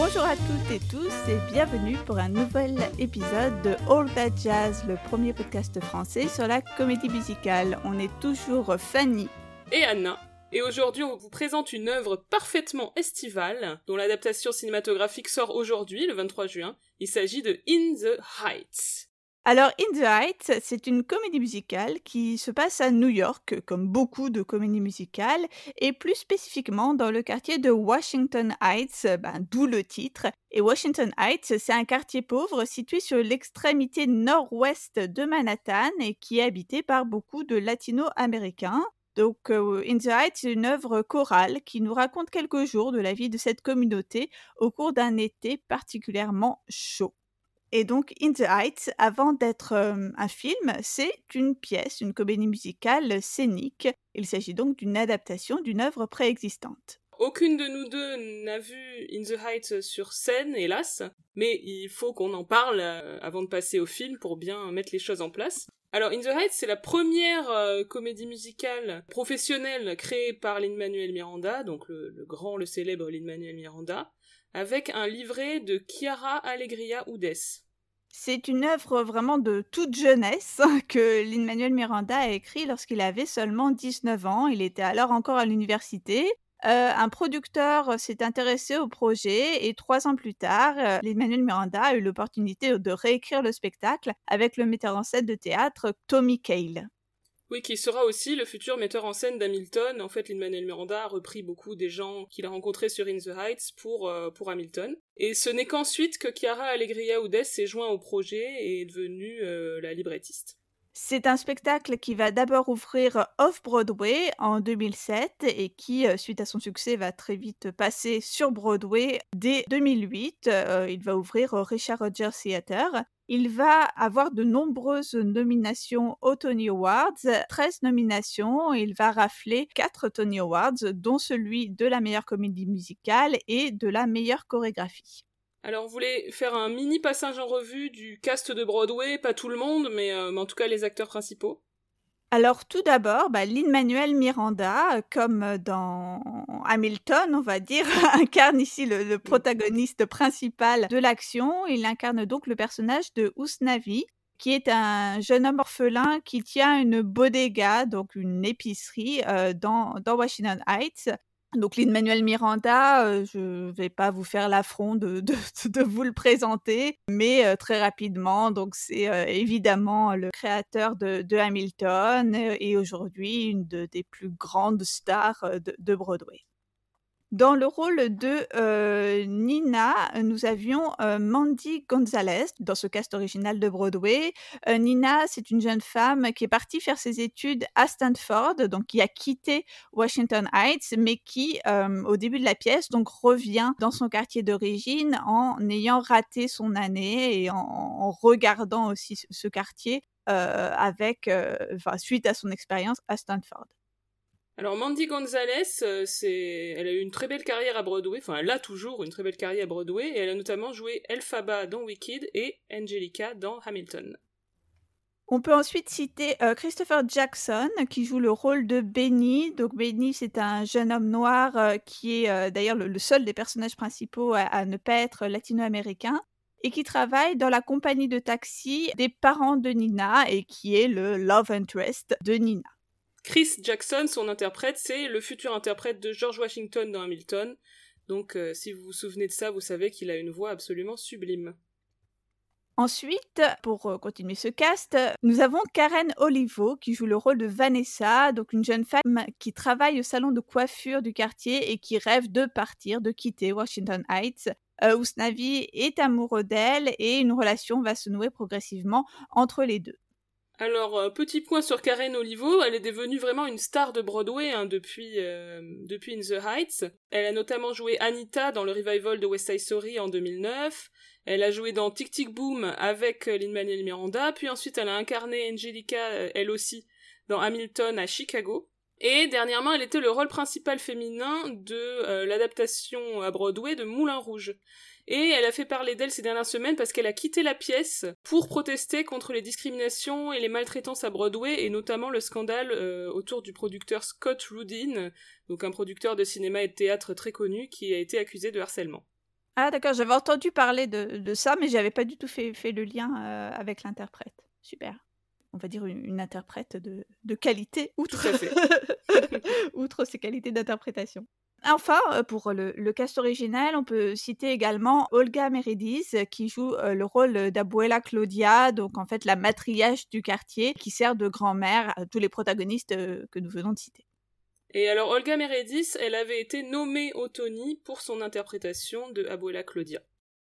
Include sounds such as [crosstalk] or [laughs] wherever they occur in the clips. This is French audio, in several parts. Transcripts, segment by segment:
Bonjour à toutes et tous et bienvenue pour un nouvel épisode de All That Jazz, le premier podcast français sur la comédie musicale. On est toujours Fanny et Anna. Et aujourd'hui, on vous présente une œuvre parfaitement estivale, dont l'adaptation cinématographique sort aujourd'hui, le 23 juin. Il s'agit de In the Heights. Alors, In the Heights, c'est une comédie musicale qui se passe à New York, comme beaucoup de comédies musicales, et plus spécifiquement dans le quartier de Washington Heights, ben, d'où le titre. Et Washington Heights, c'est un quartier pauvre situé sur l'extrémité nord-ouest de Manhattan et qui est habité par beaucoup de latino-américains. Donc, euh, In the Heights, c'est une œuvre chorale qui nous raconte quelques jours de la vie de cette communauté au cours d'un été particulièrement chaud. Et donc, In the Heights, avant d'être un film, c'est une pièce, une comédie musicale scénique. Il s'agit donc d'une adaptation d'une œuvre préexistante. Aucune de nous deux n'a vu In the Heights sur scène, hélas, mais il faut qu'on en parle avant de passer au film pour bien mettre les choses en place. Alors, In the Heights, c'est la première comédie musicale professionnelle créée par Lin-Manuel Miranda, donc le, le grand, le célèbre Lin-Manuel Miranda avec un livret de Chiara Allegria Udes. C'est une œuvre vraiment de toute jeunesse [laughs] que Lin-Manuel Miranda a écrit lorsqu'il avait seulement 19 ans. Il était alors encore à l'université. Euh, un producteur s'est intéressé au projet et trois ans plus tard, euh, Miranda a eu l'opportunité de réécrire le spectacle avec le metteur en scène de théâtre Tommy Cale. Oui, qui sera aussi le futur metteur en scène d'Hamilton. En fait, Lin-Manuel Miranda a repris beaucoup des gens qu'il a rencontrés sur In the Heights pour, euh, pour Hamilton. Et ce n'est qu'ensuite que Chiara Allegria Udes s'est joint au projet et est devenue euh, la librettiste. C'est un spectacle qui va d'abord ouvrir off-Broadway en 2007 et qui, euh, suite à son succès, va très vite passer sur Broadway dès 2008. il va ouvrir au Richard Rogers Theatre. Il va avoir de nombreuses nominations aux Tony Awards, 13 nominations. Il va rafler 4 Tony Awards, dont celui de la meilleure comédie musicale et de la meilleure chorégraphie. Alors, on voulait faire un mini passage en revue du cast de Broadway, pas tout le monde, mais, euh, mais en tout cas les acteurs principaux? Alors tout d'abord, bah, Lin-Manuel Miranda, comme dans Hamilton, on va dire, [laughs] incarne ici le, protagoniste principal de l'action. Il incarne donc le personnage de Usnavi, qui est un jeune homme orphelin qui tient une bodega, donc une épicerie, euh, dans, dans Washington Heights. Donc Lin-Manuel Miranda, euh, je ne vais pas vous faire l'affront [laughs] de, vous le présenter, mais euh, très rapidement, donc c'est euh, évidemment le créateur de, de Hamilton et aujourd'hui une des plus grandes stars de Broadway. Dans le rôle de Nina, nous avions Mandy Gonzalez dans ce cast original de Broadway. Nina, c'est une jeune femme qui est partie faire ses études à Stanford, donc qui a quitté Washington Heights, mais qui, au début de la pièce, donc revient dans son quartier d'origine en ayant raté son année et en, regardant aussi ce, quartier avec, suite à son expérience à Stanford. Alors Mandy Gonzalez, euh, elle a eu une très belle carrière à Broadway, enfin elle a toujours une très belle carrière à Broadway, et elle a notamment joué Elphaba dans Wicked et Angelica dans Hamilton. On peut ensuite citer euh, Christopher Jackson qui joue le rôle de Benny. Donc Benny, c'est un jeune homme noir euh, qui est d'ailleurs le, seul des personnages principaux à ne pas être latino-américain et qui travaille dans la compagnie de taxi des parents de Nina et qui est le love interest de Nina. Chris Jackson, son interprète, c'est le futur interprète de George Washington dans Hamilton. Donc euh, si vous vous souvenez de ça, vous savez qu'il a une voix absolument sublime. Ensuite, pour euh, continuer ce cast, nous avons Karen Olivo qui joue le rôle de Vanessa, donc une jeune femme qui travaille au salon de coiffure du quartier et qui rêve de partir, de quitter Washington Heights. Euh, est amoureux d'elle et une relation va se nouer progressivement entre les deux. Alors, euh, petit point sur Karen Olivo, elle est devenue vraiment une star de Broadway hein, depuis, euh, depuis In the Heights. Elle a notamment joué Anita dans le revival de West Side Story en 2009. Elle a joué dans Tic Tic Boom avec euh, Lin-Manuel Miranda, puis ensuite elle a incarné Angelica, elle aussi, dans Hamilton à Chicago. Et dernièrement, elle était le rôle principal féminin de l'adaptation à Broadway de Moulin Rouge. Et elle a fait parler d'elle ces dernières semaines parce qu'elle a quitté la pièce pour protester contre les discriminations et les maltraitances à Broadway, et notamment le scandale euh, autour du producteur Scott Rudin, donc un producteur de cinéma et de théâtre très connu, qui a été accusé de harcèlement. Ah d'accord, j'avais entendu parler de, de ça, mais j'avais pas du tout fait, fait le lien euh, avec l'interprète. Super. On va dire une, une interprète de, de qualité, outre, Tout à fait. [laughs] outre ses qualités d'interprétation. Enfin, euh, pour le, cast original, on peut citer également Olga Meredith euh, qui joue euh, le rôle d'Abuela Claudia, donc en fait la matriarche du quartier qui sert de grand-mère à tous les protagonistes que nous venons de citer. Et alors Olga Meredith, elle avait été nommée au Tony pour son interprétation de Abuela Claudia.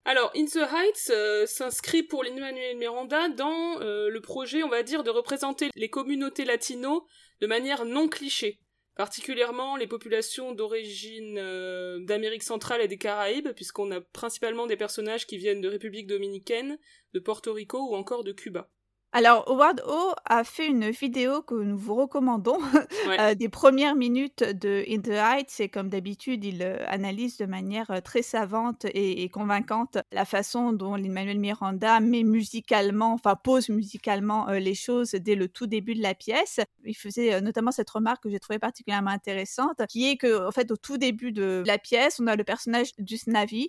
Alors, In the Heights s'inscrit pour Lin-Manuel Miranda dans le projet, on va dire, de représenter les communautés latino de manière non cliché, particulièrement les populations d'origine euh, d'Amérique centrale et des Caraïbes, puisqu'on a principalement des personnages qui viennent de République dominicaine, de Porto Rico ou encore de Cuba. Alors, Howard O a fait une vidéo que nous vous recommandons, [laughs] Ouais. euh, des premières minutes de In the Heights, et comme d'habitude, il euh, analyse de manière euh, très savante et, et convaincante la façon dont Lin-Manuel Miranda met musicalement, enfin pose musicalement euh, les choses dès le tout début de la pièce. Il faisait euh, notamment cette remarque que j'ai trouvée particulièrement intéressante, qui est que, en fait, au tout début de la pièce, on a le personnage du Snavi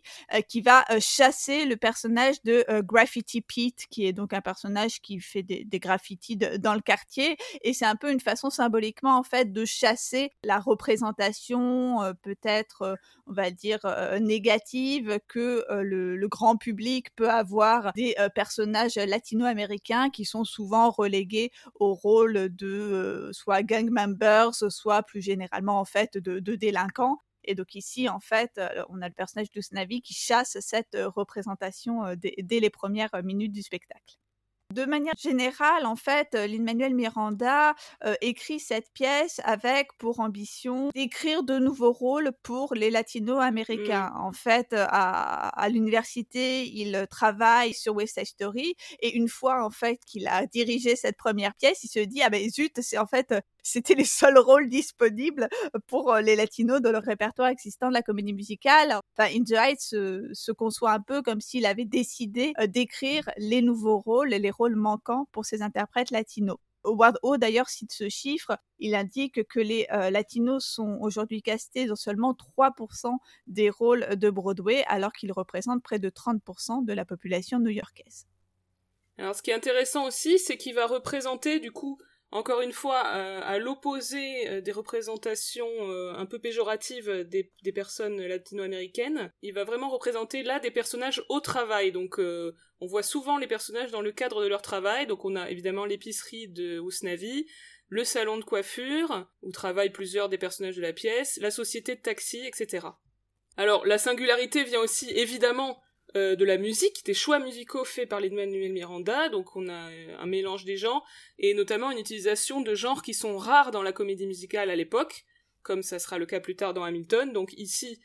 qui va chasser le personnage de Graffiti Pete, qui est donc un personnage qui fait des, graffitis dans le quartier. Et c'est un peu une façon symboliquement, en fait, de chasser la représentation, euh, peut-être, euh, on va dire, euh, négative que le, grand public peut avoir des personnages latino-américains qui sont souvent relégués au rôle de soit gang members, soit plus généralement, en fait, de, de délinquants. Et donc ici, en fait, on a le personnage de Snavi qui chasse cette représentation dès, les premières minutes du spectacle. De manière générale, en fait, euh, Lin-Manuel Miranda euh, écrit cette pièce avec pour ambition d'écrire de nouveaux rôles pour les latino-américains. En fait, euh, à, à l'université, il travaille sur West Side Story et une fois, en fait, qu'il a dirigé cette première pièce, il se dit, ah ben zut, c'est en fait, c'était les seuls rôles disponibles pour euh, les latinos dans le répertoire existant de la comédie musicale. Enfin, In the Heights se, conçoit un peu comme s'il avait décidé euh, d'écrire les nouveaux rôles, les rôles manquants pour ces interprètes latinos. Howard O d'ailleurs cite ce chiffre, il indique que les euh, latinos sont aujourd'hui castés dans seulement 3% des rôles de Broadway alors qu'ils représentent près de 30% de la population new-yorkaise. Alors ce qui est intéressant aussi, c'est qu'il va représenter du coup, encore une fois, euh, à l'opposé euh, des représentations euh, un peu péjoratives des, personnes latino-américaines, il va vraiment représenter là des personnages au travail. Donc on voit souvent les personnages dans le cadre de leur travail. Donc on a évidemment l'épicerie de Ousnavi, le salon de coiffure, où travaillent plusieurs des personnages de la pièce, la société de taxi, etc. Alors la singularité vient aussi évidemment euh, de la musique, des choix musicaux faits par Lin-Manuel Miranda, donc on a euh, un mélange des genres, et notamment une utilisation de genres qui sont rares dans la comédie musicale à l'époque, comme ça sera le cas plus tard dans Hamilton, donc ici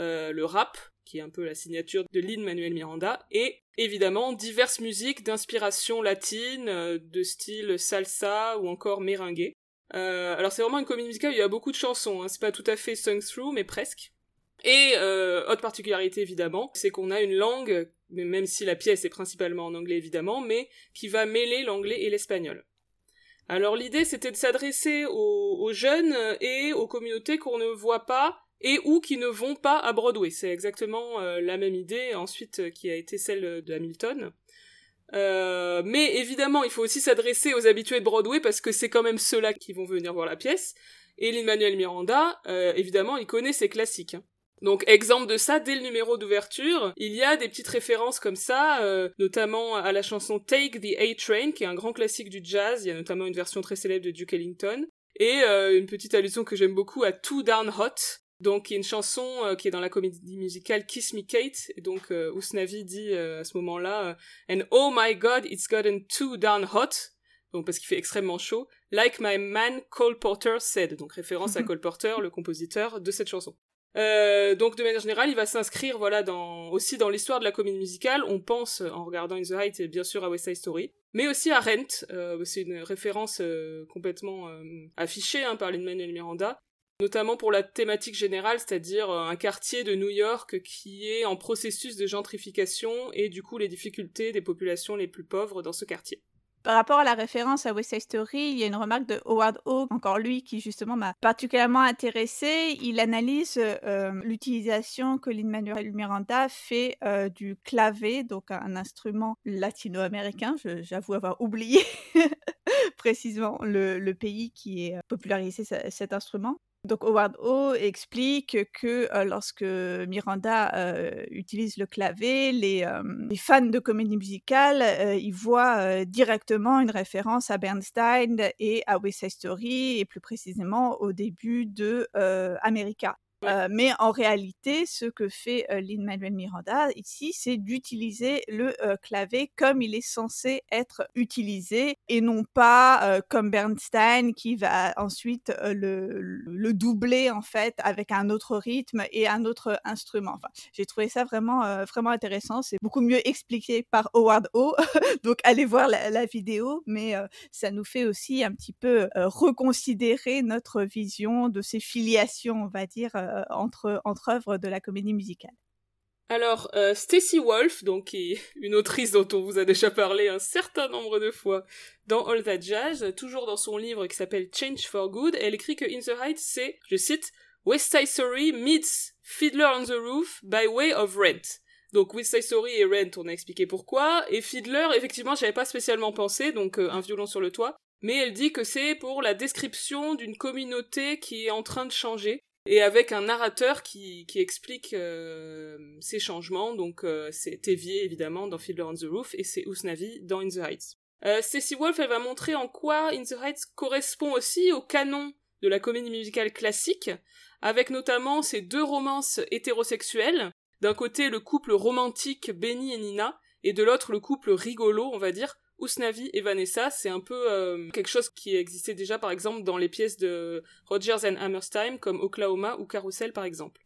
euh, le rap, qui est un peu la signature de Lin-Manuel Miranda, et évidemment diverses musiques d'inspiration latine, de style salsa ou encore merengue. Alors c'est vraiment une comédie musicale, il y a beaucoup de chansons, hein, c'est pas tout à fait sung through, mais presque. Et euh, autre particularité évidemment, c'est qu'on a une langue, même si la pièce est principalement en anglais évidemment, mais qui va mêler l'anglais et l'espagnol. Alors l'idée c'était de s'adresser aux, aux jeunes et aux communautés qu'on ne voit pas et ou qui ne vont pas à Broadway. C'est exactement euh, la même idée ensuite euh, qui a été celle de Hamilton. Euh, mais évidemment, il faut aussi s'adresser aux habitués de Broadway parce que c'est quand même ceux-là qui vont venir voir la pièce. Et Lin-Manuel Miranda, euh, évidemment, il connaît ses classiques. hein. Donc, exemple de ça, dès le numéro d'ouverture, il y a des petites références comme ça, euh, notamment à la chanson Take the A-Train, qui est un grand classique du jazz. Il y a notamment une version très célèbre de Duke Ellington. Et euh, une petite allusion que j'aime beaucoup à Too Down Hot, donc, y a une chanson euh, qui est dans la comédie musicale Kiss Me Kate, et donc euh, Usnavi dit euh, à ce moment-là euh, And oh my god, it's gotten too down hot, donc parce qu'il fait extrêmement chaud, like my man Cole Porter said, donc référence à [laughs] Cole Porter, le compositeur de cette chanson. Euh, donc de manière générale, il va s'inscrire voilà dans aussi dans l'histoire de la comédie musicale. On pense en regardant In the Heights bien sûr à West Side Story, mais aussi à Rent. Euh, c'est une référence euh, complètement affichée hein, par Lin-Manuel Miranda notamment pour la thématique générale, c'est-à-dire un quartier de New York qui est en processus de gentrification et du coup les difficultés des populations les plus pauvres dans ce quartier. Par rapport à la référence à West Side Story, il y a une remarque de Howard Hawks, encore lui, qui justement m'a particulièrement intéressé. Il analyse euh, l'utilisation que Lin-Manuel Miranda fait euh, du clavé, donc un instrument latino-américain. J'avoue avoir oublié [laughs] précisément le, pays qui est popularisé cet instrument. Donc Howard O explique que lorsque Miranda utilise le clavier, les, fans de comédie musicale, ils voient directement une référence à Bernstein et à West Side Story, et plus précisément au début de America. Euh, mais en réalité, ce que fait euh, Lin-Manuel Miranda ici, c'est d'utiliser le euh, clavier comme il est censé être utilisé et non pas comme Bernstein qui va ensuite le, le, doubler en fait avec un autre rythme et un autre instrument. Enfin, j'ai trouvé ça vraiment vraiment intéressant. C'est beaucoup mieux expliqué par Howard O. [laughs] Donc allez voir la, la vidéo, mais ça nous fait aussi un petit peu reconsidérer notre vision de ces filiations, on va dire euh, entre, entre œuvres de la comédie musicale. Alors, euh, Stacy Wolf, donc une autrice dont on vous a déjà parlé un certain nombre de fois dans All That Jazz, toujours dans son livre qui s'appelle Change for Good, elle écrit que In the Heights, c'est, je cite, West Side Story meets Fiddler on the Roof by way of Rent. Donc West Side Story et Rent, on a expliqué pourquoi, et Fiddler, effectivement, j'avais pas spécialement pensé, donc euh, un violon sur le toit, mais elle dit que c'est pour la description d'une communauté qui est en train de changer, et avec un narrateur qui, qui explique euh, ces changements. Donc euh, c'est Tevier évidemment dans Fiddler on the Roof et c'est Usnavi dans In the Heights. Euh, Stacey Wolf, elle va montrer en quoi In the Heights correspond aussi au canon de la comédie musicale classique, avec notamment ces deux romances hétérosexuelles. D'un côté le couple romantique Benny et Nina, et de l'autre le couple rigolo, on va dire, Usnavi et Vanessa, c'est un peu euh, quelque chose qui existait déjà par exemple dans les pièces de Rogers and Hammerstein comme Oklahoma ou Carousel par exemple.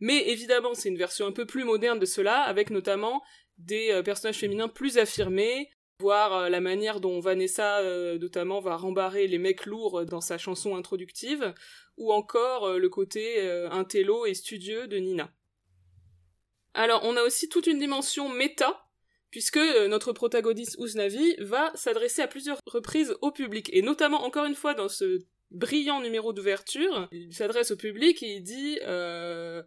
Mais évidemment, c'est une version un peu plus moderne de cela, avec notamment des euh, personnages féminins plus affirmés, voire euh, la manière dont Vanessa notamment va rembarrer les mecs lourds dans sa chanson introductive, ou encore le côté intello et studieux de Nina. Alors, on a aussi toute une dimension méta puisque euh, notre protagoniste Usnavi va s'adresser à plusieurs reprises au public, et notamment encore une fois dans ce brillant numéro d'ouverture, il s'adresse au public et il dit euh,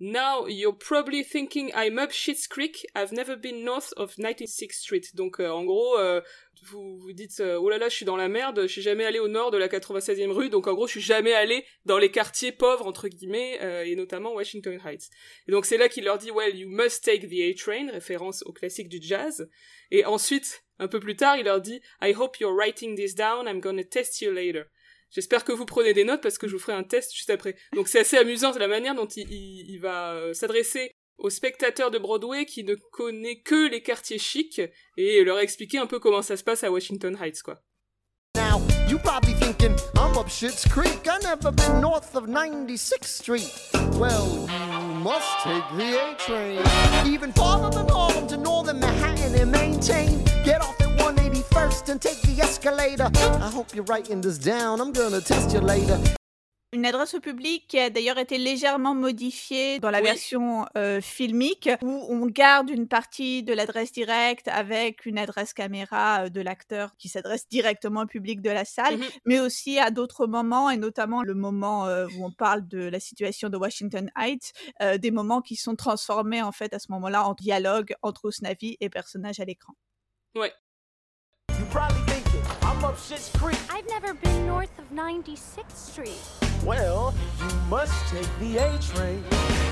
Now you're probably thinking I'm up Shit's Creek. I've never been north of 96th Street. Donc euh, en gros, euh, vous vous dites euh, oh là là, je suis dans la merde. Je suis jamais allé au nord de la 96e rue. Donc en gros, je suis jamais allé dans les quartiers pauvres entre guillemets et notamment Washington Heights. Et donc c'est là qu'il leur dit well you must take the A train, référence au classique du jazz. Et ensuite, un peu plus tard, il leur dit I hope you're writing this down. I'm gonna test you later. J'espère que vous prenez des notes parce que je vous ferai un test juste après. Donc c'est assez amusant de la manière dont il, il, va euh, s'adresser aux spectateurs de Broadway qui ne connaît que les quartiers chics et leur expliquer un peu comment ça se passe à Washington Heights, quoi. Now, you probably thinking, I'm up Shit's Creek, I never been north of 96th Street. Well, you must take the A train. Even farther than Harlem to northern Manhattan and maintain. Get off at 181st and take the escalator. I hope you're writing this down, I'm gonna test you later. Une adresse au public qui a d'ailleurs été légèrement modifiée dans la version euh, filmique, où on garde une partie de l'adresse directe avec une adresse caméra euh, de l'acteur qui s'adresse directement au public de la salle, mhm. mais aussi à d'autres moments, et notamment le moment euh, où on parle de la situation de Washington Heights, des moments qui sont transformés en fait à ce moment-là en dialogue entre Osnavi et personnages à l'écran. Ouais. I've never been north of 96th Street. Well, you must take the A train.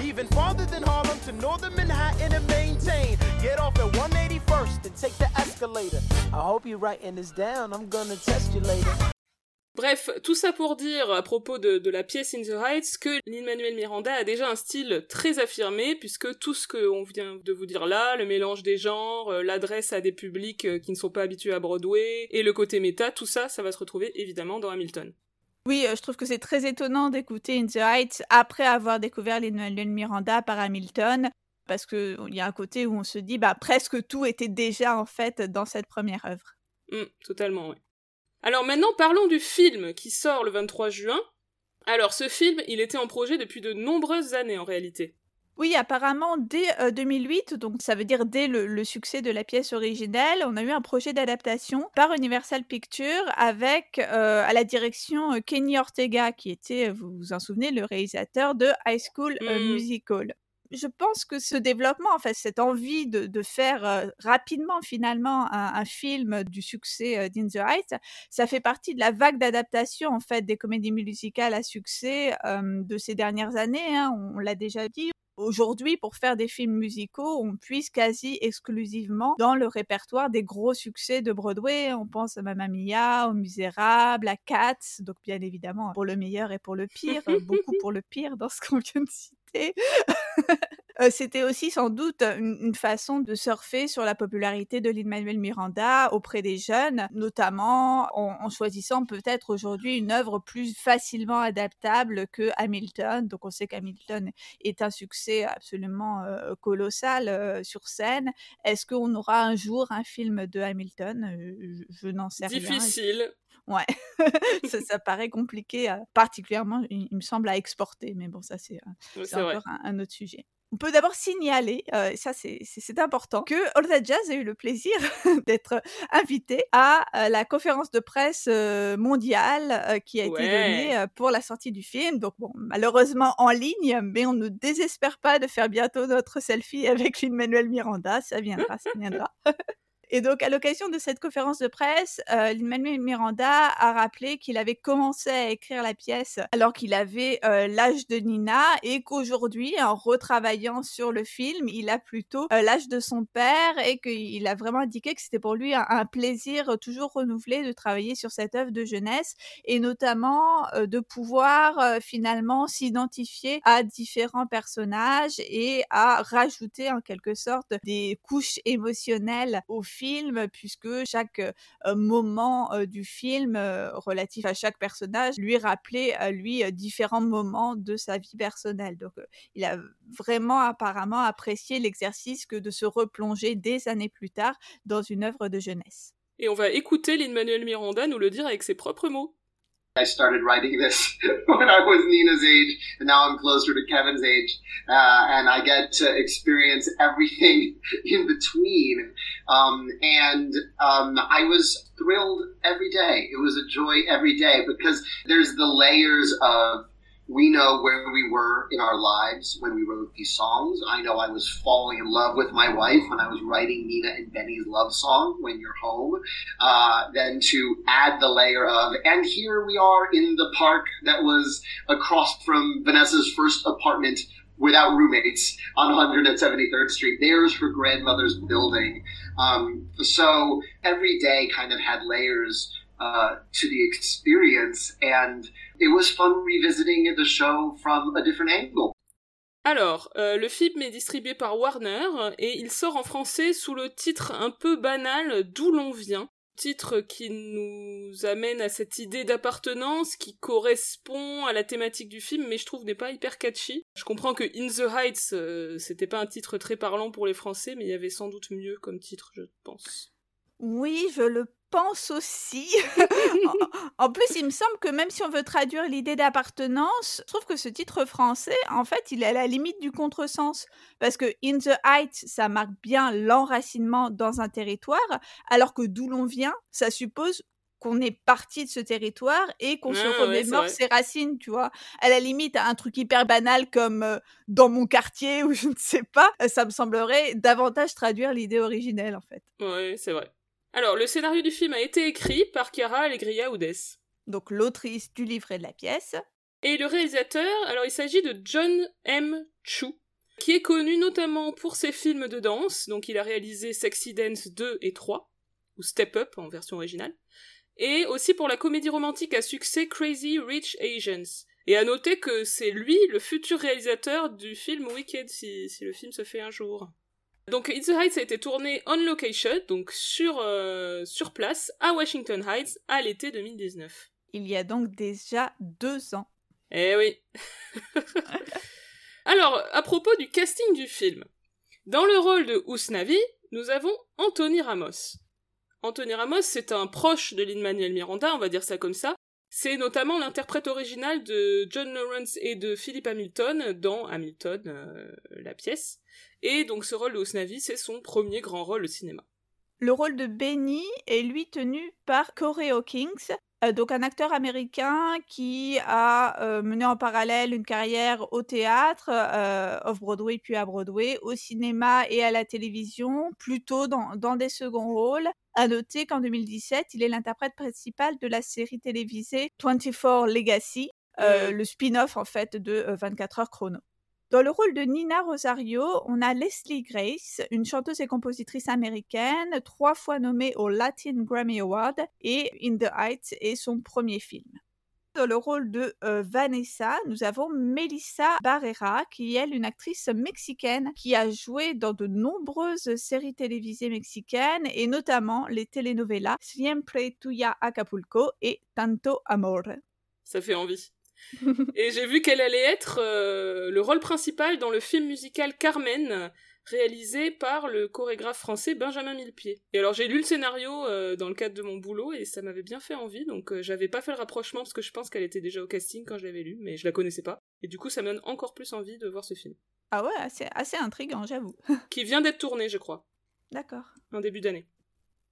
Even farther than Harlem to northern Manhattan and maintain. Get off at 181st and take the escalator. I hope you're writing this down. I'm gonna test you later. Bref, tout ça pour dire à propos de, de la pièce In the Heights que Lin-Manuel Miranda a déjà un style très affirmé puisque tout ce qu'on vient de vous dire là, le mélange des genres, euh, l'adresse à des publics euh, qui ne sont pas habitués à Broadway et le côté méta, tout ça, ça va se retrouver évidemment dans Hamilton. Oui, euh, je trouve que c'est très étonnant d'écouter In the Heights après avoir découvert les Noël Miranda par Hamilton, parce qu'il y a un côté où on se dit, bah presque tout était déjà en fait dans cette première œuvre. Mmh, totalement, oui. Alors maintenant, parlons du film qui sort le 23 juin. Alors ce film, il était en projet depuis de nombreuses années en réalité. Oui, apparemment, dès 2008, donc ça veut dire dès le, succès de la pièce originelle, on a eu un projet d'adaptation par Universal Pictures avec à la direction Kenny Ortega, qui était, vous vous en souvenez, le réalisateur de High School mmh. Musical je pense que ce développement, en fait, cette envie de, faire rapidement finalement un, film du succès d'In the Heights, ça fait partie de la vague d'adaptation en fait des comédies musicales à succès de ces dernières années. Hein, on, l'a déjà dit. Aujourd'hui, pour faire des films musicaux, on puise quasi exclusivement dans le répertoire des gros succès de Broadway. On pense à Mamma Mia, aux Misérables, à Cats, donc bien évidemment pour le meilleur et pour le pire, [laughs] beaucoup pour le pire dans ce qu'on vient de citer. [laughs] C'était aussi sans doute une, façon de surfer sur la popularité de Lin-Manuel Miranda auprès des jeunes, notamment en, choisissant peut-être aujourd'hui une œuvre plus facilement adaptable que Hamilton. Donc on sait qu'Hamilton est un succès absolument colossal sur scène. Est-ce qu'on aura un jour un film de Hamilton? Je, n'en sais rien. Difficile. Ouais, [laughs] ça, paraît compliqué, particulièrement, il, me semble, à exporter. Mais bon, ça, c'est encore un, autre sujet. On peut d'abord signaler, euh, ça c'est important, que All That Jazz a eu le plaisir [laughs] d'être invité à euh, la conférence de presse euh, mondiale qui a été donnée pour la sortie du film. Donc bon, malheureusement en ligne, mais on ne désespère pas de faire bientôt notre selfie avec Lin-Manuel Miranda. Ça viendra, ça viendra. [laughs] Et donc, à l'occasion de cette conférence de presse, euh, Miranda a rappelé qu'il avait commencé à écrire la pièce alors qu'il avait euh, l'âge de Nina et qu'aujourd'hui, en retravaillant sur le film, il a plutôt euh, l'âge de son père et qu'il a vraiment indiqué que c'était pour lui un, plaisir toujours renouvelé de travailler sur cette œuvre de jeunesse et notamment euh, de pouvoir finalement s'identifier à différents personnages et à rajouter en quelque sorte des couches émotionnelles au film puisque chaque moment du film relatif à chaque personnage lui rappelait à lui différents moments de sa vie personnelle. Donc il a vraiment apparemment apprécié l'exercice que de se replonger des années plus tard dans une œuvre de jeunesse. Et on va écouter Lin-Manuel Miranda nous le dire avec ses propres mots. I started writing this [laughs] when I was Nina's age, and now I'm closer to Kevin's age, uh, and I get to experience everything [laughs] in between. Um, and um, I was thrilled every day. It was a joy every day because there's the layers of we know where we were in our lives when we wrote these songs. I know I was falling in love with my wife when I was writing Nina and Benny's love song, When You're Home. Uh, then to add the layer of, and here we are in the park that was across from Vanessa's first apartment without roommates on 173rd Street. There's her grandmother's building. Um, so every day kind of had layers uh, to the experience, and it was fun revisiting the show from a different angle. Alors, euh, le film est distribué par Warner et il sort en français sous le titre un peu banal D'où l'on vient. Titre qui nous amène à cette idée d'appartenance qui correspond à la thématique du film, mais je trouve n'est pas hyper catchy. Je comprends que In the Heights, euh, c'était pas un titre très parlant pour les Français, mais il y avait sans doute mieux comme titre, je pense. Oui, je le pense aussi. en, plus, il me semble que même si on veut traduire l'idée d'appartenance, je trouve que ce titre français, en fait, il est à la limite du contresens. Parce que In the Heights, ça marque bien l'enracinement dans un territoire, alors que d'où l'on vient, ça suppose qu'on est parti de ce territoire et qu'on se remémore ses racines, tu vois. À la limite, un truc hyper banal comme euh, dans mon quartier [laughs] ou je ne sais pas, ça me semblerait davantage traduire l'idée originelle, en fait. Oui, c'est vrai. Alors, le scénario du film a été écrit par Chiara Allegria Udes. Donc l'autrice du livret de la pièce. Et le réalisateur, alors il s'agit de John M. Chu, qui est connu notamment pour ses films de danse, donc il a réalisé Sexy Dance 2 et 3, ou Step Up en version originale, et aussi pour la comédie romantique à succès Crazy Rich Asians. Et à noter que c'est lui le futur réalisateur du film Wicked, si le film se fait un jour. Donc It's the Heights a été tourné on location, donc sur, euh, sur place, à Washington Heights, à l'été 2019. Il y a donc déjà deux ans. Eh oui. [laughs] Alors, à propos du casting du film. Dans le rôle de Usnavi, nous avons Anthony Ramos. Anthony Ramos, c'est un proche de Lin-Manuel Miranda, on va dire ça comme ça. C'est notamment l'interprète original de John Lawrence et de Philip Hamilton dans Hamilton, euh, la pièce. Et donc ce rôle de Osnavi, c'est son premier grand rôle au cinéma. Le rôle de Benny est lui tenu par Corey Hawkins, euh, donc un acteur américain qui a euh, mené en parallèle une carrière au théâtre, euh, off-Broadway puis à Broadway, au cinéma et à la télévision, plutôt dans, dans des seconds rôles. À noter qu'en 2017, il est l'interprète principal de la série télévisée 24 Legacy, le spin-off en fait de 24 heures chrono. Dans le rôle de Nina Rosario, on a Leslie Grace, une chanteuse et compositrice américaine, trois fois nommée au Latin Grammy Award, et In the Heights est son premier film. Dans le rôle de euh, Vanessa, nous avons Melissa Barrera, qui est une actrice mexicaine qui a joué dans de nombreuses séries télévisées mexicaines et notamment les telenovelas Siempre Tuya Acapulco et Tanto Amor. Ça fait envie. [laughs] et j'ai vu qu'elle allait être euh, le rôle principal dans le film musical Carmen, réalisé par le chorégraphe français Benjamin Millepied. Et alors j'ai lu le scénario euh, dans le cadre de mon boulot et ça m'avait bien fait envie, donc euh, j'avais pas fait le rapprochement parce que je pense qu'elle était déjà au casting quand je l'avais lu, mais je la connaissais pas. Et du coup ça me donne encore plus envie de voir ce film. Ah ouais, c'est assez intriguant, j'avoue. [laughs] Qui vient d'être tourné, je crois. D'accord. En début d'année.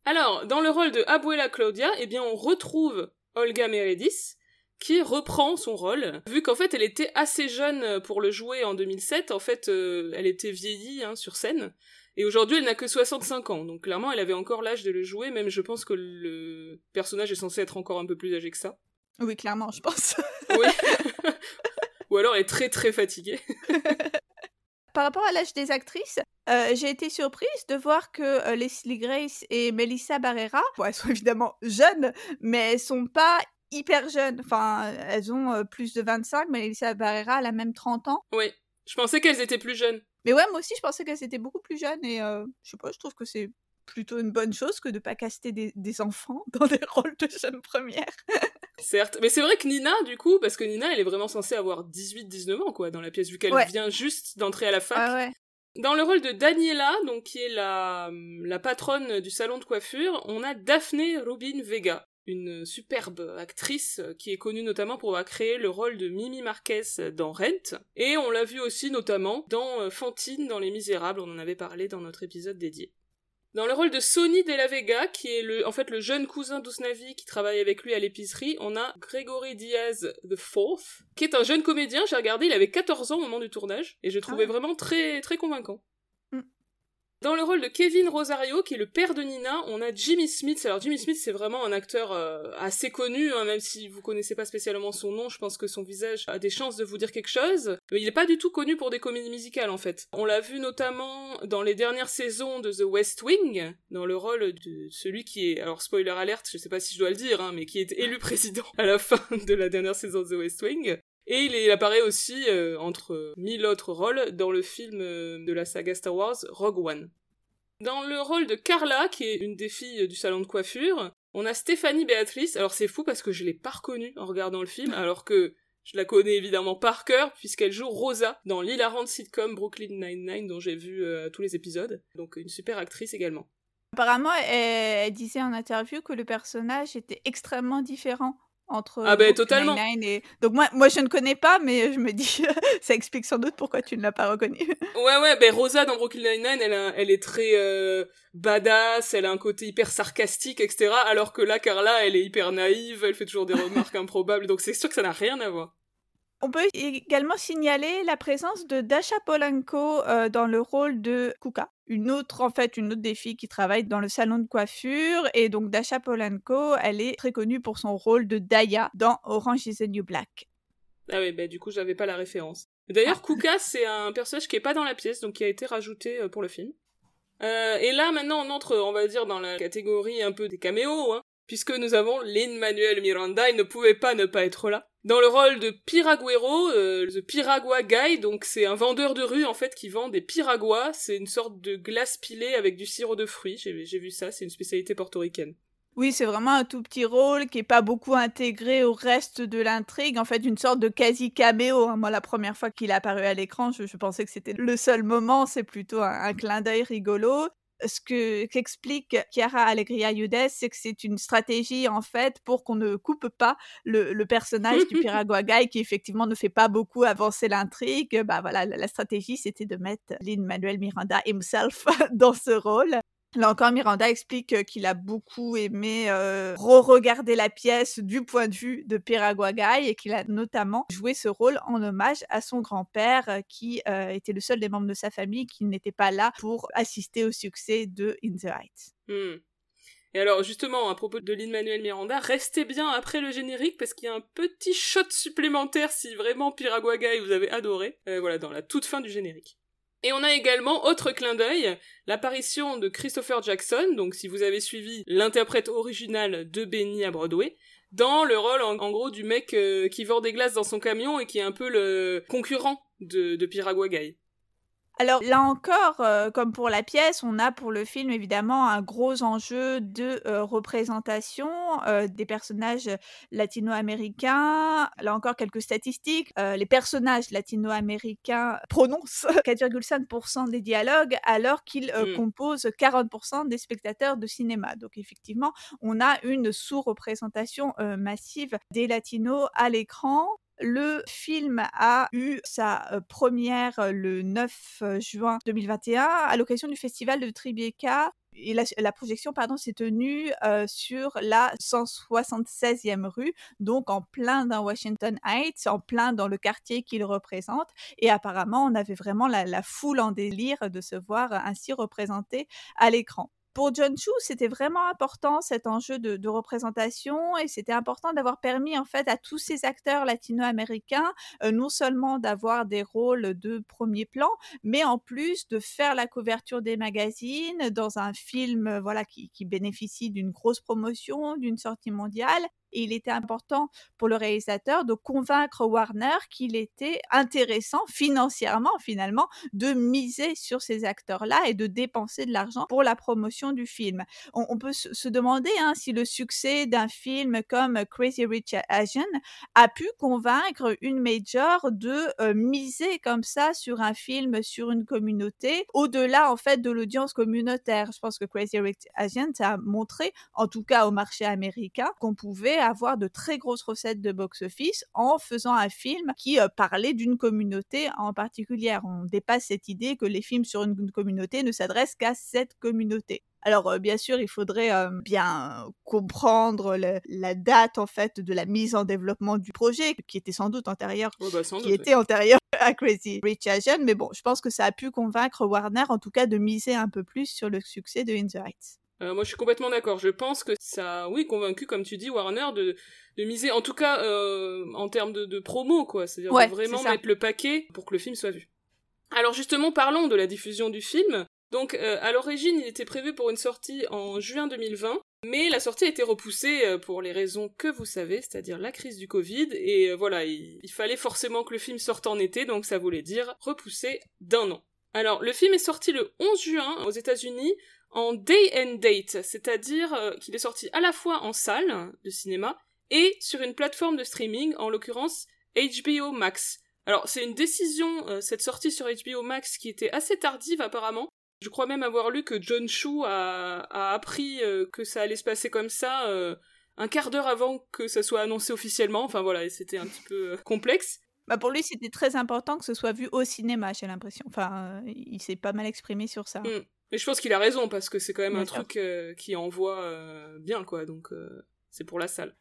Alors, dans le rôle de Abuela Claudia, eh bien on retrouve Olga Meredith, qui reprend son rôle. Vu qu'en fait elle était assez jeune pour le jouer en 2007, en fait euh, elle était vieillie hein, sur scène. Et aujourd'hui elle n'a que 65 ans, donc clairement elle avait encore l'âge de le jouer, même je pense que le personnage est censé être encore un peu plus âgé que ça. Oui, clairement, je pense. [laughs] oui. Ou alors elle est très très fatiguée. [laughs] Par rapport à l'âge des actrices, euh, j'ai été surprise de voir que euh, Leslie Grace et Melissa Barrera, bon, elles sont évidemment jeunes, mais elles sont pas hyper jeunes. Enfin, elles ont plus de 25, mais Elisa Barrera, elle a même 30 ans. Oui, je pensais qu'elles étaient plus jeunes. Mais ouais, moi aussi, je pensais qu'elles étaient beaucoup plus jeunes. Et je sais pas, je trouve que c'est plutôt une bonne chose que de pas caster des, des enfants [laughs] dans des rôles de jeunes premières. Certes, mais c'est vrai que Nina, du coup, parce que Nina, elle est vraiment censée avoir 18-19 ans, quoi, dans la pièce, vu qu'elle vient juste d'entrer à la fac. Ah ouais. Dans le rôle de Daniela, donc qui est la, la patronne du salon de coiffure, on a Daphne Rubin Vega, une superbe actrice euh, qui est connue notamment pour avoir créé le rôle de Mimi Marquez dans Rent. Et on l'a vu aussi notamment dans euh, Fantine dans Les Misérables, on en avait parlé dans notre épisode dédié. Dans le rôle de Sonny de la Vega, qui est le, en fait le jeune cousin d'Ousnavi qui travaille avec lui à l'épicerie, on a Gregory Diaz the Fourth, qui est un jeune comédien, j'ai regardé, il avait 14 ans au moment du tournage, et je le trouvais ah vraiment très, très convaincant. Dans le rôle de Kevin Rosario, qui est le père de Nina, on a Jimmy Smith. Alors Jimmy Smith, c'est vraiment un acteur euh, assez connu, hein, même si vous connaissez pas spécialement son nom, je pense que son visage a des chances de vous dire quelque chose. Mais il est pas du tout connu pour des comédies musicales en fait. On l'a vu notamment dans les dernières saisons de The West Wing, dans le rôle de celui qui est, alors spoiler alerte, je sais pas si je dois le dire, hein, mais qui est élu [laughs] président à la fin de la dernière saison de The West Wing. Et il apparaît aussi, euh, entre mille autres rôles, dans le film euh, de la saga Star Wars, Rogue One. Dans le rôle de Carla, qui est une des filles du salon de coiffure, on a Stéphanie Béatrice. Alors c'est fou parce que je l'ai pas reconnue en regardant le film, [laughs] alors que je la connais évidemment par cœur, puisqu'elle joue Rosa dans l'hilarante sitcom Brooklyn Nine-Nine, dont j'ai vu euh, tous les épisodes. Donc une super actrice également. Apparemment, elle, disait en interview que le personnage était extrêmement différent entre ah ben totalement. Et donc moi moi je ne connais pas mais je me dis [laughs] ça explique sans doute pourquoi tu ne l'as pas reconnu. [laughs] Ouais ouais ben Rosa dans Brooklyn Nine-Nine elle elle est très euh, badass elle a un côté hyper sarcastique etc alors que là Carla elle est hyper naïve elle fait toujours des remarques [laughs] improbables donc c'est sûr que ça n'a rien à voir on peut également signaler la présence de Dasha Polanco euh, dans le rôle de Kuka, une autre en fait une autre des filles qui travaille dans le salon de coiffure et donc Dasha Polanco, elle est très connue pour son rôle de Daya dans Orange is the New Black. Ah oui, bah du coup j'avais pas la référence. D'ailleurs, ah. Kuka c'est un personnage qui est pas dans la pièce, donc qui a été rajouté euh, pour le film. Euh, et là maintenant on entre, on va dire, dans la catégorie un peu des caméos, hein, puisque nous avons Lin Manuel Miranda, il ne pouvait pas ne pas être là. Dans le rôle de Piraguero, euh, The Piragua Guy, donc c'est un vendeur de rue en fait qui vend des piraguas, c'est une sorte de glace pilée avec du sirop de fruits, j'ai vu ça, c'est une spécialité portoricaine. Oui, c'est vraiment un tout petit rôle qui est pas beaucoup intégré au reste de l'intrigue, en fait une sorte de quasi caméo. Hein. Moi, la première fois qu'il est apparu à l'écran, je, pensais que c'était le seul moment, c'est plutôt un clin d'œil rigolo. Ce que qu'explique Chiara Allegria Yudes, c'est que c'est une stratégie en fait pour qu'on ne coupe pas le, le personnage du [laughs] Piraguagay qui effectivement ne fait pas beaucoup avancer l'intrigue. Bah voilà, la, la stratégie c'était de mettre Lin Manuel Miranda himself [laughs] dans ce rôle. Là encore, Miranda explique qu'il a beaucoup aimé re-regarder la pièce du point de vue de Piraguagay et qu'il a notamment joué ce rôle en hommage à son grand-père qui était le seul des membres de sa famille qui n'était pas là pour assister au succès de In the Heights. Hmm. Et alors justement, à propos de Lin-Manuel Miranda, restez bien après le générique parce qu'il y a un petit shot supplémentaire si vraiment Piraguagay vous avez adoré. Voilà, dans la toute fin du générique. Et on a également, autre clin d'œil, l'apparition de Christopher Jackson, donc si vous avez suivi l'interprète original de Benny à Broadway, dans le rôle en, gros du mec euh, qui vend des glaces dans son camion et qui est un peu le concurrent de, de Piraguagay. Alors là encore, euh, comme pour la pièce, on a pour le film évidemment un gros enjeu de euh, représentation euh, des personnages latino-américains. Là encore, quelques statistiques. les personnages latino-américains prononcent [laughs] 4,5% des dialogues alors qu'ils Mm. composent 40% des spectateurs de cinéma. Donc effectivement, on a une sous-représentation massive des latinos à l'écran. Le film a eu sa euh, première euh, le 9 euh, juin 2021 à l'occasion du festival de Tribeca. Et la, projection pardon, s'est tenue sur la 176e rue, donc en plein dans Washington Heights, en plein dans le quartier qu'il représente. Et apparemment, on avait vraiment la, la foule en délire de se voir ainsi représenté à l'écran pour John Chu, c'était vraiment important cet enjeu de, représentation et c'était important d'avoir permis en fait à tous ces acteurs latino-américains euh, non seulement d'avoir des rôles de premier plan, mais en plus de faire la couverture des magazines dans un film euh, voilà qui bénéficie d'une grosse promotion, d'une sortie mondiale. Et il était important pour le réalisateur de convaincre Warner qu'il était intéressant financièrement finalement de miser sur ces acteurs-là et de dépenser de l'argent pour la promotion du film. On, peut se, demander hein, si le succès d'un film comme Crazy Rich Asian a pu convaincre une major de euh, miser comme ça sur un film sur une communauté au-delà en fait de l'audience communautaire. Je pense que Crazy Rich Asian a montré, en tout cas au marché américain, qu'on pouvait avoir de très grosses recettes de box-office en faisant un film qui euh, parlait d'une communauté en particulier. On dépasse cette idée que les films sur une, communauté ne s'adressent qu'à cette communauté. Alors euh, bien sûr, il faudrait euh, bien comprendre le, la date en fait de la mise en développement du projet, qui était sans doute antérieure, Oh, bah, sans qui doute, était antérieure [laughs] à Crazy Rich Asian, mais bon, je pense que ça a pu convaincre Warner en tout cas de miser un peu plus sur le succès de In the Heights. Euh, moi, je suis complètement d'accord. Je pense que ça, oui, convaincu, comme tu dis, Warner, de, de miser, en tout cas, euh, en termes de, de promo, quoi. C'est-à-dire Ouais, vraiment mettre le paquet pour que le film soit vu. Alors, justement, parlons de la diffusion du film. Donc, euh, à l'origine, il était prévu pour une sortie en juin 2020, mais la sortie a été repoussée pour les raisons que vous savez, c'est-à-dire la crise du Covid, et voilà, il, il fallait forcément que le film sorte en été, donc ça voulait dire repoussé d'un an. Alors, le film est sorti le 11 juin aux États-Unis en day and date, c'est-à-dire euh, qu'il est sorti à la fois en salle de cinéma et sur une plateforme de streaming, en l'occurrence HBO Max. Alors c'est une décision, euh, cette sortie sur HBO Max qui était assez tardive apparemment. Je crois même avoir lu que John Chu a, a appris euh, que ça allait se passer comme ça un quart d'heure avant que ça soit annoncé officiellement. Enfin voilà, c'était un petit peu complexe. Bah pour lui, c'était très important que ce soit vu au cinéma, j'ai l'impression. Enfin, il s'est pas mal exprimé sur ça. Mm. Mais je pense qu'il a raison parce que c'est quand même Bien un sûr. truc euh, qui envoie euh, bien quoi, donc euh, c'est pour la salle.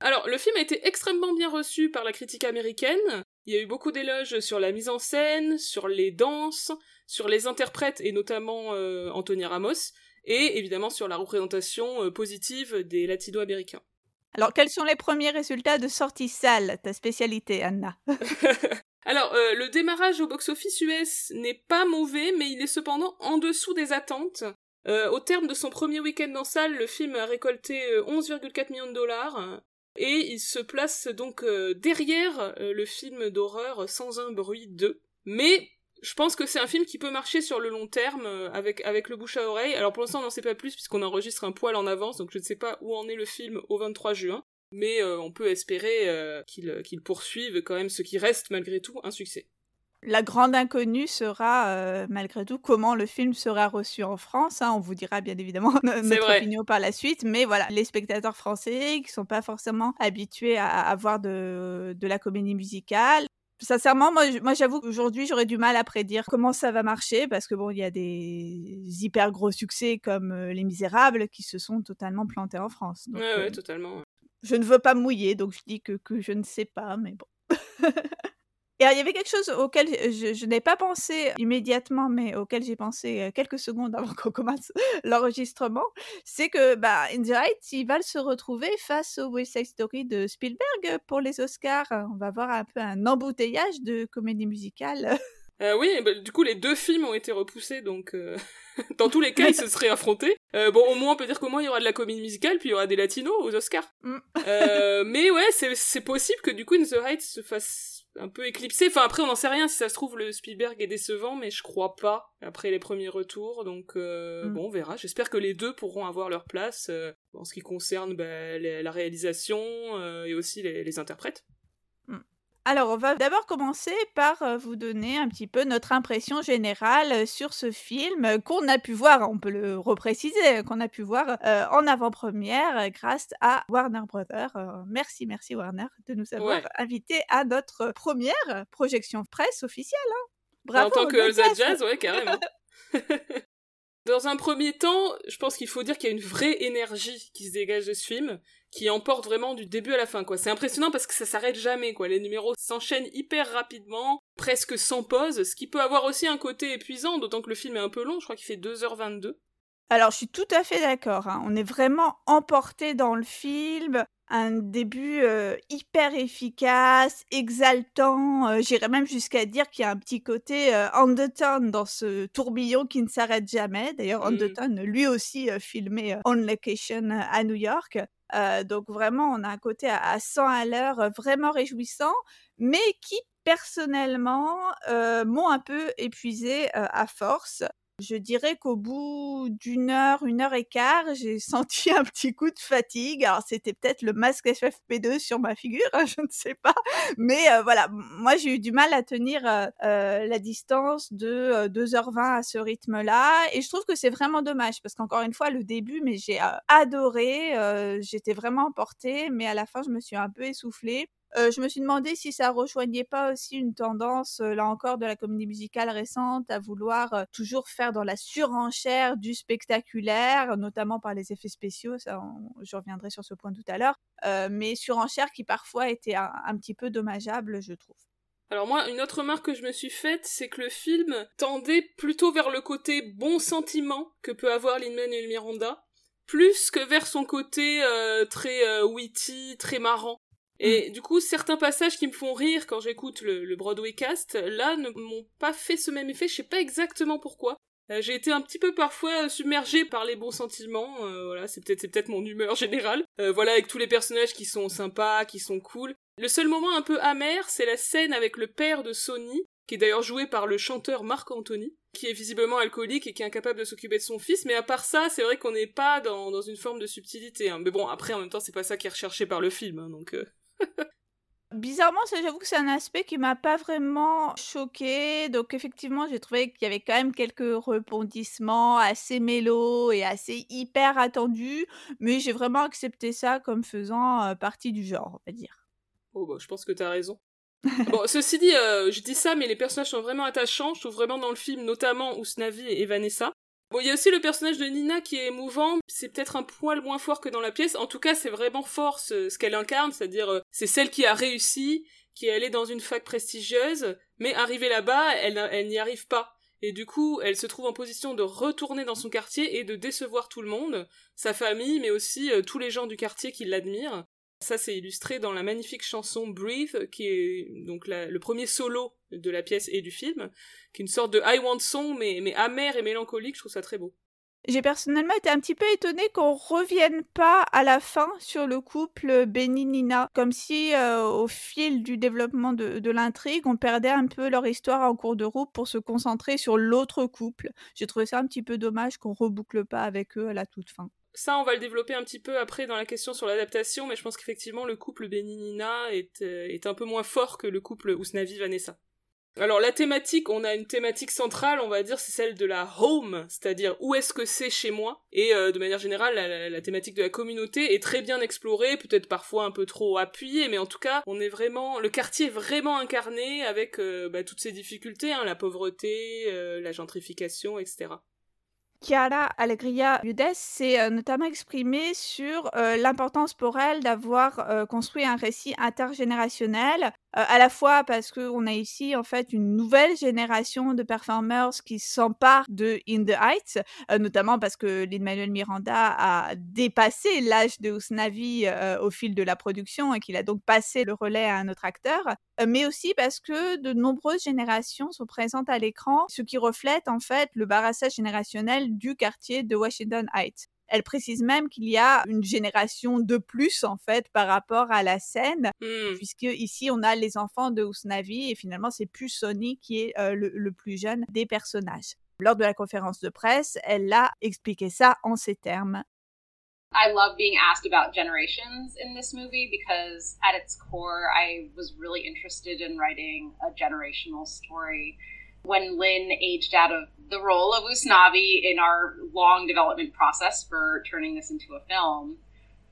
Alors le film a été extrêmement bien reçu par la critique américaine. Il y a eu beaucoup d'éloges sur la mise en scène, sur les danses, sur les interprètes et notamment euh, Anthony Ramos, et évidemment sur la représentation euh, positive des latino-américains. Alors, quels sont les premiers résultats de sortie salle, ta spécialité, Anna? [laughs] Alors, euh, le démarrage au box-office US n'est pas mauvais, mais il est cependant en dessous des attentes. Euh, au terme de son premier week-end en salle, le film a récolté euh, 11,4 millions de dollars, euh, et il se place donc euh, derrière euh, le film d'horreur Sans un bruit 2. Mais je pense que c'est un film qui peut marcher sur le long terme euh, avec, avec le bouche à oreille. Alors pour l'instant, on n'en sait pas plus puisqu'on enregistre un poil en avance, donc je ne sais pas où en est le film au 23 juin. Mais euh, on peut espérer euh, qu'il qu'il poursuive quand même ce qui reste malgré tout un succès. La grande inconnue sera, euh, malgré tout, comment le film sera reçu en France. hein. On vous dira bien évidemment [laughs] notre vrai. opinion par la suite, mais voilà, les spectateurs français qui sont pas forcément habitués à, à voir de, de la comédie musicale. Sincèrement, moi, j'avoue qu'aujourd'hui, j'aurais du mal à prédire comment ça va marcher parce que bon, il y a des hyper gros succès comme euh, Les Misérables qui se sont totalement plantés en France. Donc, Ouais, euh, ouais, totalement. Je ne veux pas mouiller, donc je dis que, que je ne sais pas, mais bon. [laughs] Et alors, il y avait quelque chose auquel je, je n'ai pas pensé immédiatement, mais auquel j'ai pensé euh, quelques secondes avant [laughs] qu'on commence l'enregistrement, c'est que bah, In the Heights, il va se retrouver face au West Side Story de Spielberg pour les Oscars. On va voir un peu un embouteillage de comédie musicale. [laughs] Euh, oui, bah, du coup, les deux films ont été repoussés, donc euh, dans tous les cas, ils se seraient affrontés. Euh, bon, au moins, on peut dire qu'au moins, il y aura de la comédie musicale, puis il y aura des latinos aux Oscars. Mm. Euh, [laughs] mais ouais, c'est c'est possible que du coup, In the Heights se fasse un peu éclipser. Enfin, après, on n'en sait rien. Si ça se trouve, le Spielberg est décevant, mais je crois pas, après les premiers retours. Donc, euh, Mm. bon, on verra. J'espère que les deux pourront avoir leur place euh, en ce qui concerne bah, les- la réalisation euh, et aussi les, les interprètes. Alors, on va d'abord commencer par euh, vous donner un petit peu notre impression générale euh, sur ce film euh, qu'on a pu voir, on peut le repréciser, qu'on a pu voir euh, en avant-première grâce à Warner Brothers. Euh, merci, merci Warner de nous avoir Ouais. invités à notre première projection presse officielle. hein. Bravo. en tant que Jazz, ouais, carrément. [laughs] [laughs] Dans un premier temps, je pense qu'il faut dire qu'il y a une vraie énergie qui se dégage de ce film, qui emporte vraiment du début à la fin. C'est impressionnant parce que ça s'arrête jamais, quoi. Les numéros s'enchaînent hyper rapidement, presque sans pause, ce qui peut avoir aussi un côté épuisant, d'autant que le film est un peu long, je crois qu'il fait 2h22. Alors, je suis tout à fait d'accord. hein. On est vraiment emporté dans le film. Un début euh, hyper efficace, exaltant. euh, J'irais même jusqu'à dire qu'il y a un petit côté euh, Undertone dans ce tourbillon qui ne s'arrête jamais. D'ailleurs, Mm. Undertone, lui aussi, filmé on location à New York. Donc vraiment, on a un côté à, à 100 à l'heure vraiment réjouissant, mais qui personnellement m'ont un peu épuisé à force. Je dirais qu'au bout d'une heure, une heure et quart, j'ai [laughs] senti un petit coup de fatigue. Alors c'était peut-être le masque FFP2 sur ma figure, hein, je ne sais pas. Mais euh, voilà, moi j'ai eu du mal à tenir euh, euh, la distance de euh, 2h20 à ce rythme-là. Et je trouve que c'est vraiment dommage parce qu'encore une fois, le début, mais j'ai euh, adoré. euh, J'étais vraiment emportée, mais à la fin, je me suis un peu essoufflée. Euh, je me suis demandé si ça rejoignait pas aussi une tendance, euh, là encore, de la comédie musicale récente à vouloir euh, toujours faire dans la surenchère du spectaculaire, notamment par les effets spéciaux, ça, je reviendrai sur ce point tout à l'heure, mais surenchère qui parfois était un, petit peu dommageable, je trouve. Alors moi, une autre remarque que je me suis faite, c'est que le film tendait plutôt vers le côté bon sentiment que peut avoir Lin-Manuel Miranda, plus que vers son côté très witty, très marrant. Et du coup, certains passages qui me font rire quand j'écoute le, Broadway cast, là, ne m'ont pas fait ce même effet, je sais pas exactement pourquoi. Euh, j'ai été un petit peu parfois submergée par les bons sentiments, euh, voilà, c'est peut-être mon humeur générale. Euh, voilà, avec tous les personnages qui sont sympas, qui sont cool. Le seul moment un peu amer, c'est la scène avec le père de Sony, qui est d'ailleurs joué par le chanteur Marc Anthony, qui est visiblement alcoolique et qui est incapable de s'occuper de son fils, mais à part ça, c'est vrai qu'on n'est pas dans, une forme de subtilité. hein. Mais bon, après, en même temps, c'est pas ça qui est recherché par le film, hein, donc... [laughs] Bizarrement, j'avoue que c'est un aspect qui m'a pas vraiment choqué. Donc effectivement, j'ai trouvé qu'il y avait quand même quelques rebondissements assez mélos et assez hyper attendus, mais j'ai vraiment accepté ça comme faisant euh, partie du genre, on va dire. Oh bah, je pense que t'as raison. [laughs] bon, ceci dit, euh, je dis ça, mais les personnages sont vraiment attachants. Je trouve vraiment dans le film, notamment Usnavi et Vanessa. Bon, il y a aussi le personnage de Nina qui est émouvant. C'est peut-être un poil moins fort que dans la pièce. En tout cas, c'est vraiment fort ce, qu'elle incarne, c'est-à-dire euh, c'est celle qui a réussi, qui est allée dans une fac prestigieuse, mais arrivée là-bas, elle n'y arrive pas. Et du coup, elle se trouve en position de retourner dans son quartier et de décevoir tout le monde, sa famille, mais aussi euh, tous les gens du quartier qui l'admirent. Ça, c'est illustré dans la magnifique chanson Breathe, qui est donc le premier solo de la pièce et du film, qui est une sorte de I Want Song, mais, mais amer et mélancolique, je trouve ça très beau. J'ai personnellement été un petit peu étonnée qu'on revienne pas à la fin sur le couple Benny-Nina, comme si euh, au fil du développement de, de l'intrigue, on perdait un peu leur histoire en cours de route pour se concentrer sur l'autre couple. J'ai trouvé ça un petit peu dommage qu'on reboucle pas avec eux à la toute fin. Ça, on va le développer un petit peu après dans la question sur l'adaptation, mais je pense qu'effectivement, le couple Benny-Nina est, euh, est un peu moins fort que le couple Usnavi-Vanessa. Alors la thématique, on a une thématique centrale, on va dire, c'est celle de la home, c'est-à-dire où est-ce que c'est chez moi. Et euh, de manière générale, la, thématique de la communauté est très bien explorée, peut-être parfois un peu trop appuyée, mais en tout cas, on est vraiment, le quartier est vraiment incarné avec euh, bah, toutes ces difficultés, hein, la pauvreté, la gentrification, etc. Chiara Allegria Udes s'est euh, notamment exprimée sur euh, l'importance pour elle d'avoir euh, construit un récit intergénérationnel à la fois parce qu'on a ici en fait une nouvelle génération de performers qui s'emparent de In the Heights, euh, notamment parce que Lin-Manuel Miranda a dépassé l'âge de Usnavi euh, au fil de la production et qu'il a donc passé le relais à un autre acteur, mais aussi parce que de nombreuses générations sont présentes à l'écran, ce qui reflète en fait le barassage générationnel du quartier de Washington Heights. Elle précise même qu'il y a une génération de plus en fait par rapport à la scène, mmh. puisque ici on a les enfants de Usnavi et finalement c'est plus Sony qui est euh, le, le plus jeune des personnages. Lors de la conférence de presse, elle a expliqué ça en ces termes. I love being asked about generations in this movie because at its core I was really interested in writing a generational story. When Lynn aged out of the role of Usnavi in our long development process for turning this into a film,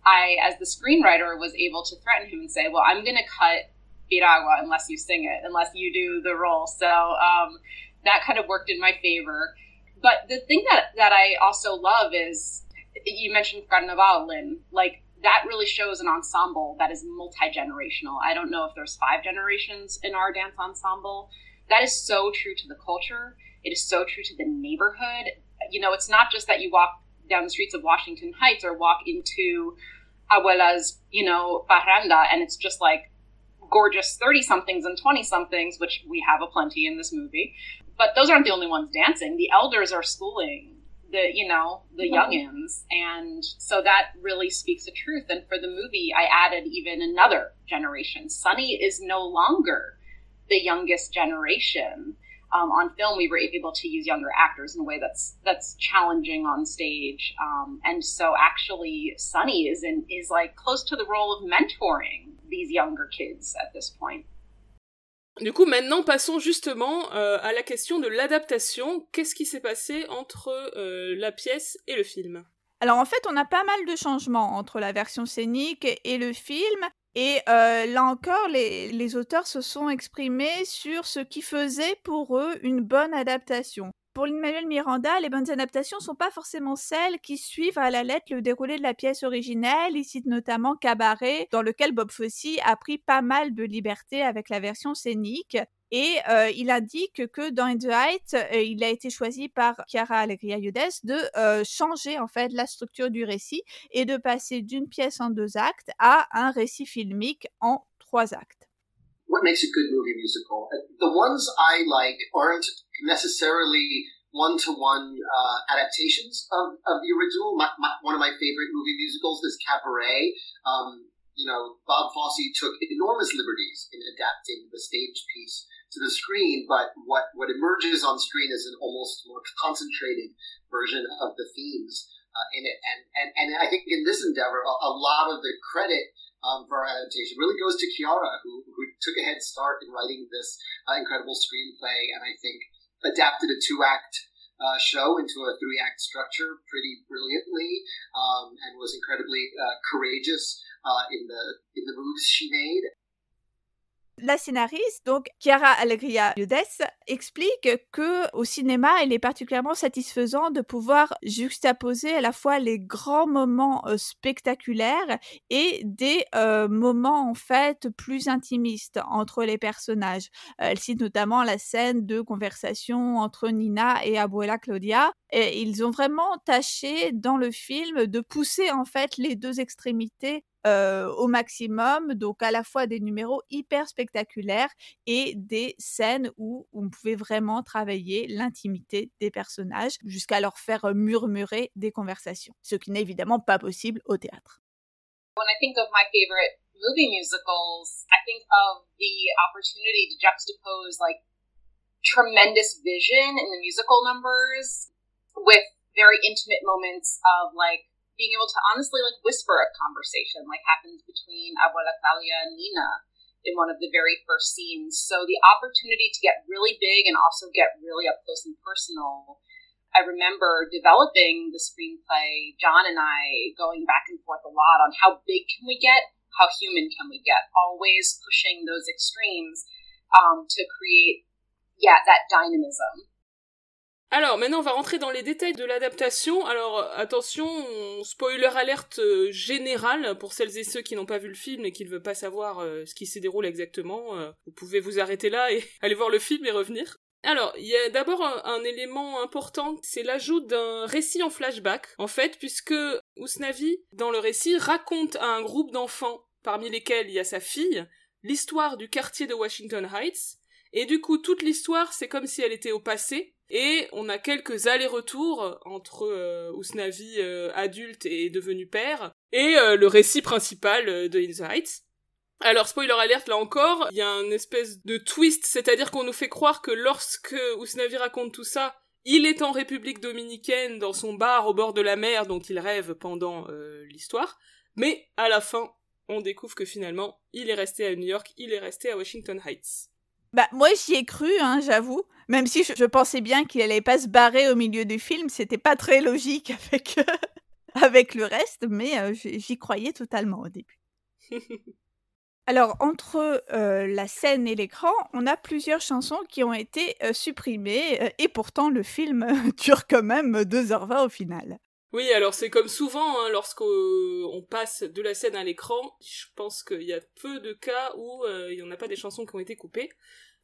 I, as the screenwriter, was able to threaten him and say, Well, I'm going to cut Piragua unless you sing it, unless you do the role. So um, that kind of worked in my favor. But the thing that, that I also love is you mentioned Carnaval, Lynn. Like, that really shows an ensemble that is multi generational. I don't know if there's five generations in our dance ensemble, that is so true to the culture. It is so true to the neighborhood. You know, it's not just that you walk down the streets of Washington Heights or walk into Abuela's, you know, parranda and it's just like gorgeous 30 somethings and 20 somethings, which we have a plenty in this movie. But those aren't the only ones dancing. The elders are schooling the, you know, the youngins. And so that really speaks the truth. And for the movie, I added even another generation. Sunny is no longer the youngest generation. Um, on film, we were able to use younger actors in a way that's that's challenging on stage. Um, and so, actually, Sunny is in is like close to the role of mentoring these younger kids at this point. Du coup, maintenant, passons justement euh, à la question de l'adaptation. Qu'est-ce qui s'est passé entre euh, la pièce et le film? Alors en fait, on a pas mal de changements entre la version scénique et le film. Et euh, là encore, les, auteurs se sont exprimés sur ce qui faisait pour eux une bonne adaptation. Pour Lin-Manuel Miranda, les bonnes adaptations ne sont pas forcément celles qui suivent à la lettre le déroulé de la pièce originelle. Il cite notamment Cabaret, dans lequel Bob Fosse a pris pas mal de liberté avec la version scénique. Et euh, il indique que dans In the Height, euh, il a été choisi par Chiara Allegria Yudes de euh, changer en fait la structure du récit et de passer d'une pièce en deux actes à un récit filmique en trois actes. What makes a good movie musical? The ones I like aren't necessarily one-to-one uh, adaptations of, the original. My, one of my favorite movie musicals is Cabaret. Um, you know, Bob Fosse took enormous liberties in adapting the stage piece to the screen, but what, what emerges on screen is an almost more concentrated version of the themes uh, in it. And, and, and I think in this endeavor, a, a lot of the credit um, for our adaptation really goes to Chiara, who, who took a head start in writing this uh, incredible screenplay, and I think adapted a two act uh, show into a three act structure pretty brilliantly, um, and was incredibly uh, courageous uh, in the in the moves she made. La scénariste, donc Chiara Allegria Ludes, explique que au cinéma, il est particulièrement satisfaisant de pouvoir juxtaposer à la fois les grands moments euh, spectaculaires et des euh, moments en fait plus intimistes entre les personnages. Euh, elle cite notamment la scène de conversation entre Nina et Abuela Claudia. Et ils ont vraiment tâché dans le film de pousser en fait les deux extrémités euh, au maximum, donc à la fois des numéros hyper spectaculaires et des scènes où on pouvait vraiment travailler l'intimité des personnages jusqu'à leur faire murmurer des conversations, ce qui n'est évidemment pas possible au théâtre. When I think of my favorite movie musicals, I think of the opportunity to juxtapose like tremendous vision in the musical numbers with very intimate moments of like being able to honestly like whisper a conversation like happens between Abuela Claudia and Nina in one of the very first scenes. So the opportunity to get really big and also get really up close and personal. I remember developing the screenplay, John and I going back and forth a lot on how big can we get, how human can we get, always pushing those extremes um, to create, yeah, that dynamism. Alors maintenant on va rentrer dans les détails de l'adaptation. Alors attention, spoiler alerte euh, général pour celles et ceux qui n'ont pas vu le film et qui ne veulent pas savoir euh, ce qui s'y déroule exactement. Euh, vous pouvez vous arrêter là et [laughs] aller voir le film et revenir. Alors, il y a d'abord un, élément important, c'est l'ajout d'un récit en flashback, en fait, puisque Usnavi, dans le récit, raconte à un groupe d'enfants, parmi lesquels il y a sa fille, l'histoire du quartier de Washington Heights, et du coup, toute l'histoire, c'est comme si elle était au passé, et on a quelques allers-retours entre euh, Usnavi euh, adulte et devenu père, et euh, le récit principal de In the Heights. Alors, spoiler alert, là encore, il y a une espèce de twist, c'est-à-dire qu'on nous fait croire que lorsque Usnavi raconte tout ça, il est en République dominicaine, dans son bar au bord de la mer dont il rêve pendant l'histoire, mais à la fin, on découvre que finalement, il est resté à New York, il est resté à Washington Heights. Bah, moi, j'y ai cru, hein, j'avoue. Même si je, pensais bien qu'il allait pas se barrer au milieu du film, c'était pas très logique [laughs] avec, euh, avec le reste, mais euh, j'y croyais totalement au début. [laughs] Alors, entre euh, la scène et l'écran, on a plusieurs chansons qui ont été supprimées, et pourtant le film [laughs] dure quand même 2h20 au final. Oui, alors c'est comme souvent, hein, lorsqu'on passe de la scène à l'écran, je pense qu'il y a peu de cas où il n'y en a pas des chansons qui ont été coupées.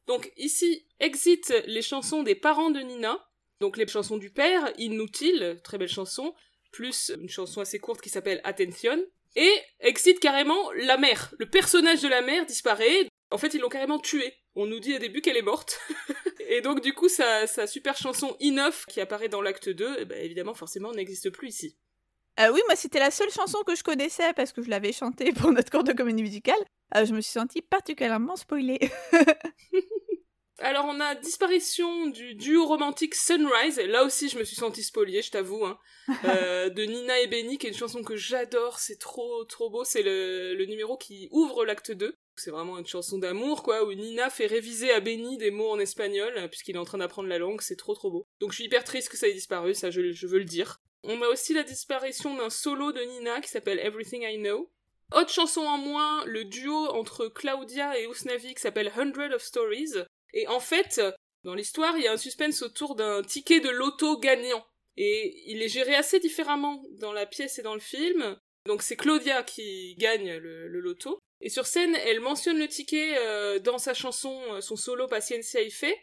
Donc ici, exit les chansons des parents de Nina, donc les chansons du père, Inutile, très belle chanson, plus une chanson assez courte qui s'appelle Attention, et exit carrément la mère. Le personnage de la mère disparaît, en fait ils l'ont carrément tuée. On nous dit au début qu'elle est morte. [laughs] et donc du coup sa, super chanson Enough qui apparaît dans l'acte 2, eh ben, évidemment forcément n'existe plus ici. Euh, oui, moi c'était la seule chanson que je connaissais parce que je l'avais chantée pour notre cours de comédie musicale. Euh, je me suis sentie particulièrement spoilée. [laughs] Alors on a disparition du duo romantique Sunrise, là aussi je me suis sentie spoliée, je t'avoue, hein. [laughs] euh, de Nina et Benny, qui est une chanson que j'adore, c'est trop trop beau, c'est le, le numéro qui ouvre l'acte 2. C'est vraiment une chanson d'amour, quoi, où Nina fait réviser à Benny des mots en espagnol, puisqu'il est en train d'apprendre la langue, c'est trop trop beau. Donc je suis hyper triste que ça ait disparu, ça je, je veux le dire. On a aussi la disparition d'un solo de Nina qui s'appelle Everything I Know, autre chanson en moins, le duo entre Claudia et Usnavi qui s'appelle Hundred of Stories. Et en fait, dans l'histoire, il y a un suspense autour d'un ticket de loto gagnant. Et il est géré assez différemment dans la pièce et dans le film. Donc c'est Claudia qui gagne le, loto. Et sur scène, elle mentionne le ticket euh, dans sa chanson, euh, son solo Paciencia y fait.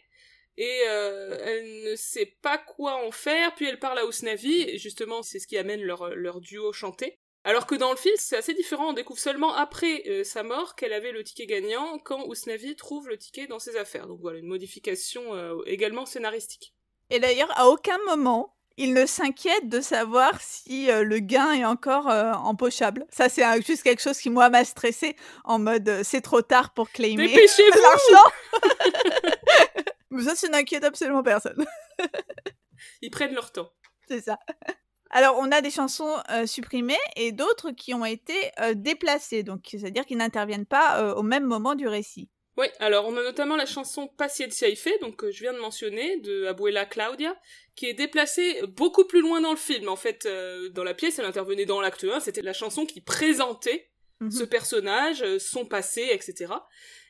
Et euh, elle ne sait pas quoi en faire, puis elle parle à Usnavi, et justement c'est ce qui amène leur, duo chanté. Alors que dans le film, c'est assez différent. On découvre seulement après sa mort qu'elle avait le ticket gagnant quand Usnavi trouve le ticket dans ses affaires. Donc voilà, une modification également scénaristique. Et d'ailleurs, à aucun moment, il ne s'inquiète de savoir si euh, le gain est encore empochable. Ça, c'est juste quelque chose qui, moi, m'a stressé en mode c'est trop tard pour claimer l'argent. [laughs] Mais ça, ça n'inquiète absolument personne. [laughs] Ils prennent leur temps. C'est ça. Alors, on a des chansons euh, supprimées et d'autres qui ont été euh, déplacées, donc c'est-à-dire qu'ils n'interviennent pas euh, au même moment du récit. Oui, alors on a notamment la chanson Paciencia y donc que je viens de mentionner, de Abuela Claudia, qui est déplacée beaucoup plus loin dans le film. En fait, dans la pièce, elle intervenait dans l'acte 1, c'était la chanson qui présentait mmh ce personnage, son passé, etc.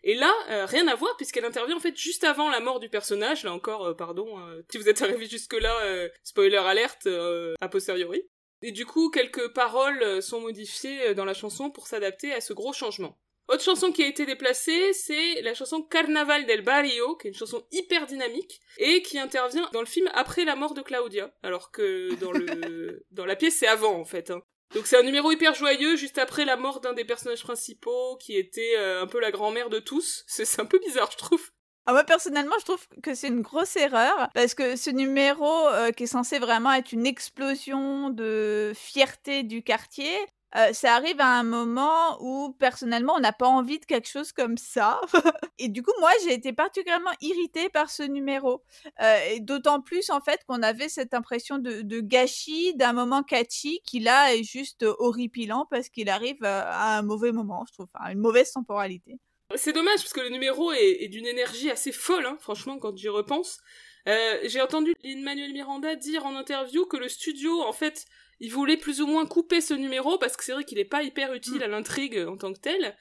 Et là, euh, rien à voir puisqu'elle intervient en fait juste avant la mort du personnage. Là encore, euh, pardon, euh, si vous êtes arrivé jusque-là, spoiler alerte a posteriori. Et du coup, quelques paroles sont modifiées dans la chanson pour s'adapter à ce gros changement. Autre chanson qui a été déplacée, c'est la chanson Carnaval del Barrio, qui est une chanson hyper dynamique et qui intervient dans le film après la mort de Claudia, alors que dans le [laughs] dans la pièce c'est avant en fait. Hein. Donc c'est un numéro hyper joyeux juste après la mort d'un des personnages principaux qui était euh, un peu la grand-mère de tous. [laughs] C'est un peu bizarre, je trouve. Ah, moi personnellement, je trouve que c'est une grosse erreur parce que ce numéro euh, qui est censé vraiment être une explosion de fierté du quartier, ça arrive à un moment où personnellement on n'a pas envie de quelque chose comme ça. [laughs] et du coup, moi j'ai été particulièrement irritée par ce numéro. D'autant plus en fait qu'on avait cette impression de, gâchis d'un moment catchy qui là est juste horripilant parce qu'il arrive à un mauvais moment, je trouve, à une mauvaise temporalité. C'est dommage parce que le numéro est, d'une énergie assez folle, hein, franchement, quand j'y repense. J'ai entendu Lin-Manuel Miranda dire en interview que le studio, en fait, il voulait plus ou moins couper ce numéro parce que c'est vrai qu'il n'est pas hyper utile à l'intrigue en tant que tel.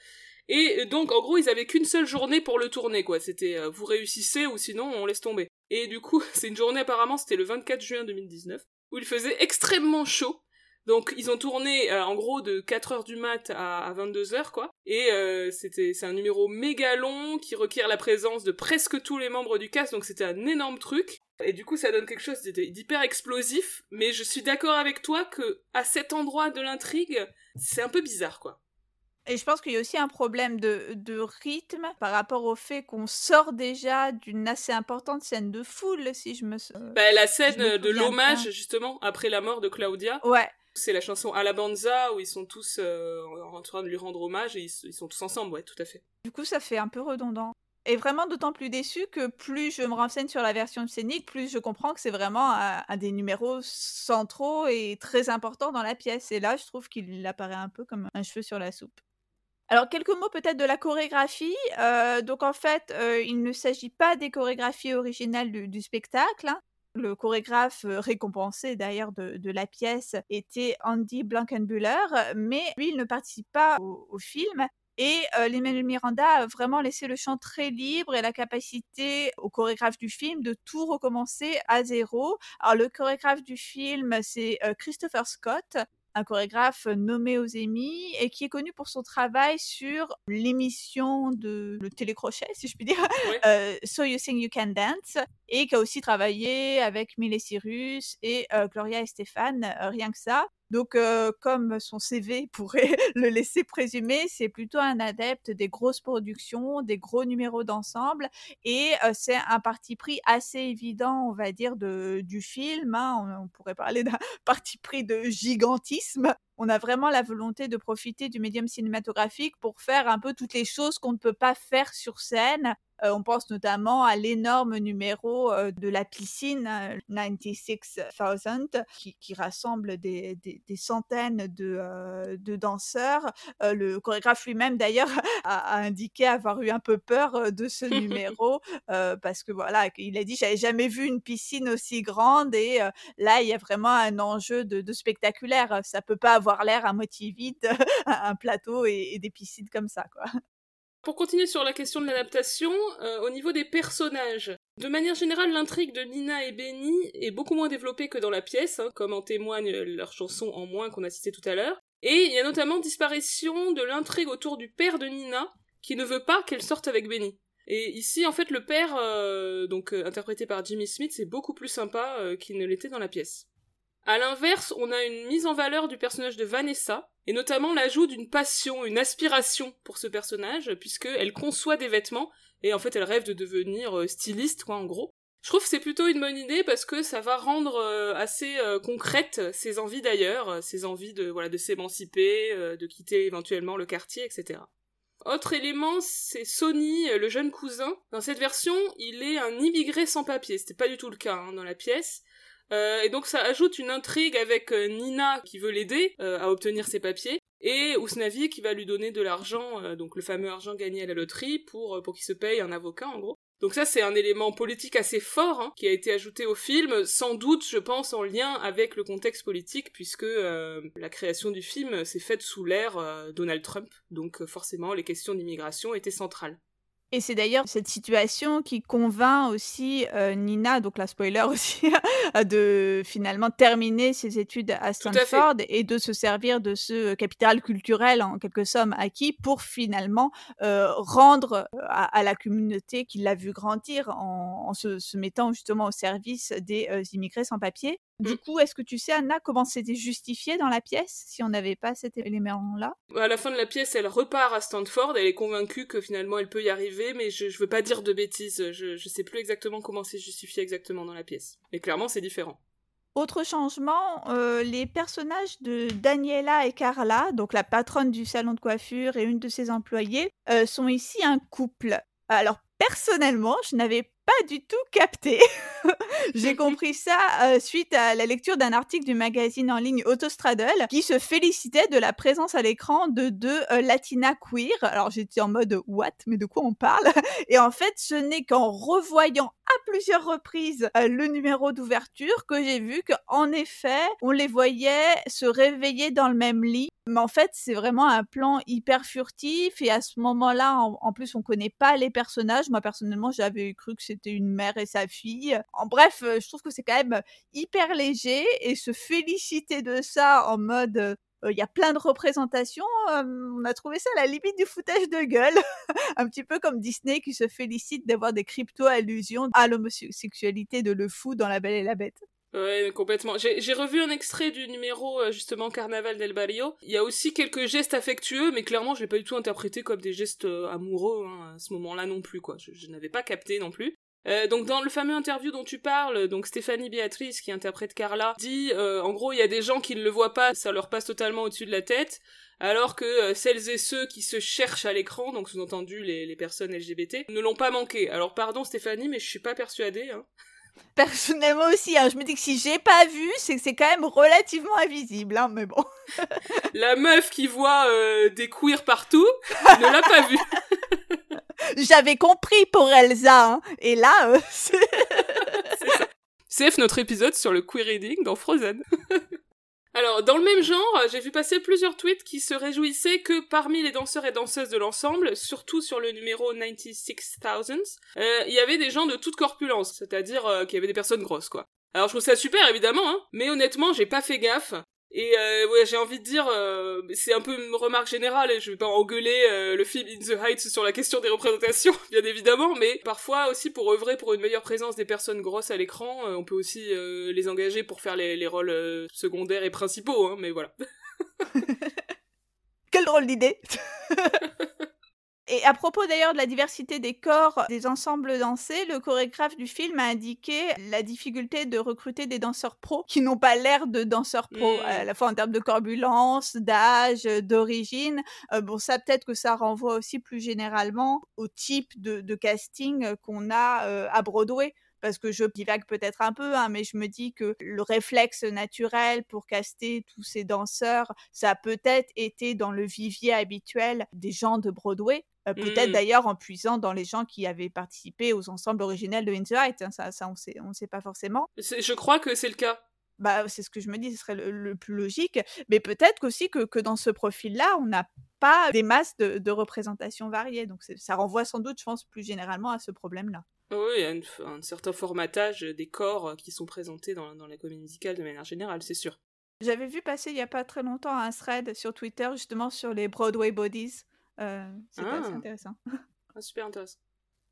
Et donc, en gros, ils avaient qu'une seule journée pour le tourner, quoi. C'était euh, vous réussissez ou sinon on laisse tomber. Et du coup, [laughs] c'est une journée apparemment, c'était le 24 juin 2019, où il faisait extrêmement chaud. Donc ils ont tourné euh, en gros de 4h du mat à, 22h quoi. Et euh, c'était c'est un numéro méga long qui requiert la présence de presque tous les membres du cast donc c'était un énorme truc. Et du coup ça donne quelque chose d'hyper explosif, mais je suis d'accord avec toi que à cet endroit de l'intrigue, c'est un peu bizarre quoi. Et je pense qu'il y a aussi un problème de, de rythme par rapport au fait qu'on sort déjà d'une assez importante scène de foule, si je me. bah, la scène de l'hommage, justement, après la mort de Claudia. Ouais. C'est la chanson Alabanza où ils sont tous euh, en train de lui rendre hommage et ils, sont tous ensemble, ouais, tout à fait. Du coup, ça fait un peu redondant. Et vraiment d'autant plus déçu que plus je me renseigne sur la version scénique, plus je comprends que c'est vraiment un, des numéros centraux et très importants dans la pièce. Et là, je trouve qu'il apparaît un peu comme un cheveu sur la soupe. Alors, quelques mots peut-être de la chorégraphie. Euh, donc, en fait, euh, il ne s'agit pas des chorégraphies originales du, spectacle. Hein. Le chorégraphe euh, récompensé d'ailleurs de, la pièce était Andy Blankenbuehler, mais lui, il ne participe pas au, film. Et euh, Emmanuel Miranda a vraiment laissé le champ très libre et la capacité au chorégraphe du film de tout recommencer à zéro. Alors le chorégraphe du film, c'est Christopher Scott, un chorégraphe nommé aux Emmy et qui est connu pour son travail sur l'émission de le télécrochet, si je puis dire, [laughs] euh, So You Think You Can Dance, et qui a aussi travaillé avec Miley Cyrus et euh, Gloria et Stéphane, euh, rien que ça. Donc, euh, comme son CV [laughs] pourrait le laisser présumer, c'est plutôt un adepte des grosses productions, des gros numéros d'ensemble, et c'est un parti pris assez évident, on va dire, de, du film. Hein. On, pourrait parler d'un [laughs] parti pris de gigantisme. On a vraiment la volonté de profiter du médium cinématographique pour faire un peu toutes les choses qu'on ne peut pas faire sur scène euh, on pense notamment à l'énorme numéro euh, de la piscine 96,000 euh, qui, qui, rassemble des, des, centaines de, de danseurs. le chorégraphe lui-même d'ailleurs [laughs] a, indiqué avoir eu un peu peur de ce [laughs] numéro parce que voilà, il a dit j'avais jamais vu une piscine aussi grande et là il y a vraiment un enjeu de, de spectaculaire. Ça peut pas avoir l'air à moitié [laughs] un plateau et, des piscines comme ça. Pour continuer sur la question de l'adaptation, euh, au niveau des personnages, de manière générale, l'intrigue de Nina et Benny est beaucoup moins développée que dans la pièce, hein, comme en témoigne leur chanson en moins qu'on a cité tout à l'heure. Et il y a notamment disparition de l'intrigue autour du père de Nina, qui ne veut pas qu'elle sorte avec Benny. Et ici, en fait, le père, euh, donc euh, interprété par Jimmy Smith, c'est beaucoup plus sympa qu'il ne l'était dans la pièce. À l'inverse, on a une mise en valeur du personnage de Vanessa, et notamment l'ajout d'une passion, une aspiration pour ce personnage, puisqu'elle conçoit des vêtements, et en fait elle rêve de devenir euh, styliste, quoi, en gros. Je trouve que c'est plutôt une bonne idée parce que ça va rendre euh, assez euh, concrète ses envies d'ailleurs, ses envies de voilà de s'émanciper, de quitter éventuellement le quartier, etc. Autre élément, c'est Sonny, le jeune cousin. Dans cette version, il est un immigré sans papier. C'était pas du tout le cas hein, dans la pièce. Euh, et donc ça ajoute une intrigue avec euh, Nina qui veut l'aider euh, à obtenir ses papiers et Usnavi qui va lui donner de l'argent, donc le fameux argent gagné à la loterie pour pour qu'il se paye un avocat en gros. Donc ça c'est un élément politique assez fort hein, qui a été ajouté au film, sans doute je pense en lien avec le contexte politique puisque la création du film s'est faite sous l'ère Donald Trump, donc forcément les questions d'immigration étaient centrales. Et c'est d'ailleurs cette situation qui convainc aussi euh, Nina, donc la spoiler [laughs] aussi, de finalement terminer ses études à Stanford et de se servir de ce capital culturel en quelque somme acquis pour finalement euh, rendre euh, à, la communauté qui l'a vu grandir en, se, mettant justement au service des immigrés sans papier. Du mmh. coup, est-ce que tu sais, Anna, comment c'était justifié dans la pièce si on n'avait pas cet élément-là? À la fin de la pièce, elle repart à Stanford, elle est convaincue que finalement elle peut y arriver, mais je, je veux pas dire de bêtises, je, je sais plus exactement comment c'est justifié exactement dans la pièce. Mais clairement, c'est différent. Autre changement, euh, les personnages de Daniela et Carla, donc la patronne du salon de coiffure et une de ses employées, euh, sont ici un couple. Alors personnellement, je n'avais pas du tout capté. [laughs] J'ai [laughs] compris ça euh, suite à la lecture d'un article du magazine en ligne Autostraddle qui se félicitait de la présence à l'écran de deux euh, Latina queer. Alors j'étais en mode what? Mais de quoi on parle? [laughs] Et en fait, ce n'est qu'en revoyant à plusieurs reprises euh, le numéro d'ouverture que j'ai vu qu'en effet, on les voyait se réveiller dans le même lit. Mais en fait, c'est vraiment un plan hyper furtif et à ce moment-là, en, plus, on connaît pas les personnages. Moi, personnellement, j'avais cru que c'était une mère et sa fille. En bref, euh, je trouve que c'est quand même hyper léger et se féliciter de ça en mode il y a plein de représentations. on a trouvé ça à la limite du foutage de gueule. [laughs] un petit peu comme Disney qui se félicite d'avoir des crypto-allusions à l'homosexualité de Le Fou dans La Belle et la Bête. Ouais, complètement. J'ai revu un extrait du numéro justement Carnaval del Barrio. Il y a aussi quelques gestes affectueux, mais clairement je l'ai pas du tout interprété comme des gestes amoureux hein, à ce moment-là non plus quoi. Je, n'avais pas capté non plus. Euh, donc dans le fameux interview dont tu parles, donc Stéphanie Béatrice qui interprète Carla dit en gros il y a des gens qui ne le voient pas, ça leur passe totalement au-dessus de la tête, alors que celles et ceux qui se cherchent à l'écran, donc sous-entendu les, les personnes LGBT, ne l'ont pas manqué. Alors pardon Stéphanie, mais je suis pas persuadée. Hein. Personnellement aussi, hein, je me dis que si j'ai pas vu, c'est que c'est quand même relativement invisible, hein, mais bon. [laughs] La meuf qui voit euh, des queers partout ne l'a pas vu. [laughs] J'avais compris pour Elsa, hein, et là, euh, [laughs] c'est... notre épisode sur le queer reading dans Frozen. [laughs] Alors, dans le même genre, j'ai vu passer plusieurs tweets qui se réjouissaient que parmi les danseurs et danseuses de l'ensemble, surtout sur le numéro 96000, euh, il y avait des gens de toute corpulence, c'est-à-dire euh, qu'il y avait des personnes grosses, quoi. Alors je trouve ça super évidemment, hein, mais honnêtement j'ai pas fait gaffe. Et euh, ouais, j'ai envie de dire, euh, c'est un peu une remarque générale, et je vais pas engueuler euh, le film In the Heights sur la question des représentations, [laughs] bien évidemment, mais parfois aussi pour œuvrer pour une meilleure présence des personnes grosses à l'écran, on peut aussi les engager pour faire les, les rôles secondaires et principaux, hein, mais voilà. [laughs] Quel drôle d'idée [laughs] Et à propos d'ailleurs de la diversité des corps des ensembles dansés, le chorégraphe du film a indiqué la difficulté de recruter des danseurs pros qui n'ont pas l'air de danseurs pros, à mmh. la fois en termes de corpulence, d'âge, d'origine. Euh, bon, ça peut-être que ça renvoie aussi plus généralement au type de, casting qu'on a euh, à Broadway parce que je divague peut-être un peu, hein, mais je me dis que le réflexe naturel pour caster tous ces danseurs, ça a peut-être été dans le vivier habituel des gens de Broadway. Euh, peut-être mmh. d'ailleurs en puisant dans les gens qui avaient participé aux ensembles originels de In the Heights. Hein, ça, ça, on ne sait pas forcément. Je crois que c'est le cas. Bah, c'est ce que je me dis, ce serait le, plus logique. Mais peut-être aussi que, que, dans ce profil-là, on n'a pas des masses de, de représentation variées. Donc ça renvoie sans doute, je pense, plus généralement à ce problème-là. Oui, il y a un certain formatage des corps qui sont présentés dans, dans la comédie musicale de manière générale, c'est sûr. J'avais vu passer il n'y a pas très longtemps un thread sur Twitter justement sur les Broadway bodies. Euh, assez ah. intéressant. [laughs] Ah, super intéressant.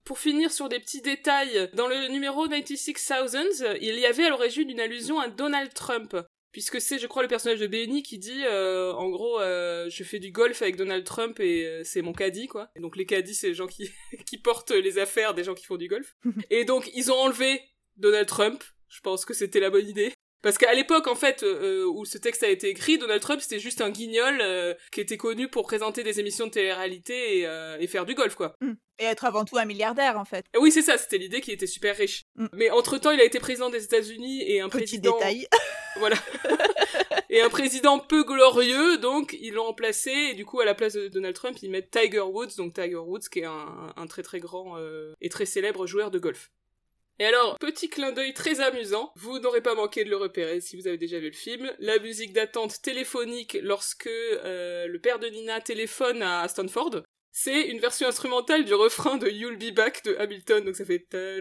Pour finir sur des petits détails, dans le numéro 96000, il y avait à l'origine une allusion à Donald Trump puisque c'est je crois le personnage de Benny qui dit euh, en gros euh, je fais du golf avec Donald Trump et euh, c'est mon caddie quoi. Et donc les caddies c'est les gens qui [laughs] qui portent les affaires des gens qui font du golf. [laughs] Et donc ils ont enlevé Donald Trump. Je pense que c'était la bonne idée parce qu'à l'époque, en fait, où ce texte a été écrit, Donald Trump, c'était juste un guignol qui était connu pour présenter des émissions de télé-réalité et, et, faire du golf, quoi. Mmh. Et être avant tout un milliardaire, en fait. Oui, c'est ça, c'était l'idée qu'il était super riche. Mmh. Mais entre-temps, il a été président des États-Unis et un Petit président... détail. [laughs] voilà. [laughs] et un président peu glorieux, donc ils l'ont remplacé, et du coup, à la place de Donald Trump, ils mettent Tiger Woods, donc Tiger Woods, qui est un, très très grand euh, et très célèbre joueur de golf. Et alors, petit clin d'œil très amusant, vous n'aurez pas manqué de le repérer si vous avez déjà vu le film, la musique d'attente téléphonique lorsque euh, le père de Nina téléphone à Stanford, c'est une version instrumentale du refrain de You'll Be Back de Hamilton, donc ça fait... C'est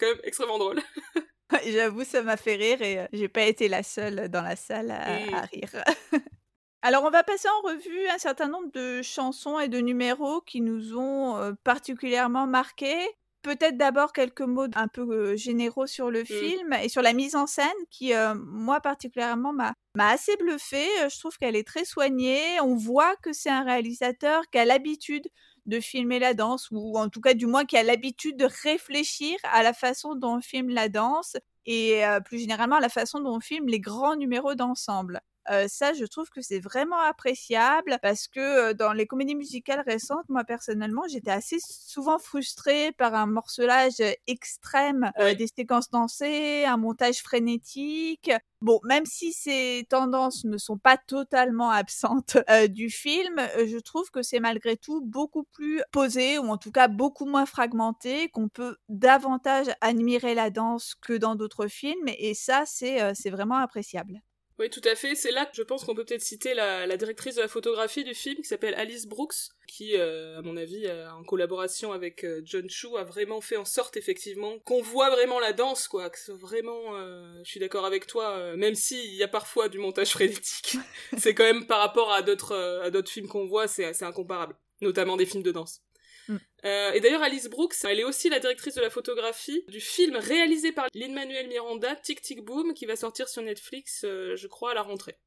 quand même extrêmement drôle. [laughs] J'avoue, ça m'a fait rire et j'ai pas été la seule dans la salle à, rire. [laughs] Alors, on va passer en revue un certain nombre de chansons et de numéros qui nous ont particulièrement marqués. Peut-être d'abord quelques mots un peu généraux sur le mmh. film et sur la mise en scène qui, moi particulièrement, m'a assez bluffé. Je trouve qu'elle est très soignée. On voit que c'est un réalisateur qui a l'habitude de filmer la danse, ou en tout cas du moins qui a l'habitude de réfléchir à la façon dont on filme la danse et plus généralement à la façon dont on filme les grands numéros d'ensemble. Euh, ça, je trouve que c'est vraiment appréciable parce que dans les comédies musicales récentes, moi personnellement, j'étais assez souvent frustrée par un morcelage extrême des séquences dansées, un montage frénétique. Bon, même si ces tendances ne sont pas totalement absentes [laughs] du film, je trouve que c'est malgré tout beaucoup plus posé ou en tout cas beaucoup moins fragmenté, qu'on peut davantage admirer la danse que dans d'autres films et ça, c'est vraiment appréciable. Oui, tout à fait. C'est là que je pense qu'on peut peut-être citer la, directrice de la photographie du film, qui s'appelle Alice Brooks, qui, euh, à mon avis, euh, en collaboration avec euh, John Chu, a vraiment fait en sorte, effectivement, qu'on voit vraiment la danse, quoi. Que vraiment, je suis d'accord avec toi, même s'il y a parfois du montage frénétique, [laughs] c'est quand même par rapport à d'autres à d'autres films qu'on voit, c'est incomparable. Notamment des films de danse. Mm. Euh, et d'ailleurs, Alice Brooks, elle est aussi la directrice de la photographie du film réalisé par Lin-Manuel Miranda, Tic Tic Boom, qui va sortir sur Netflix, euh, je crois, à la rentrée.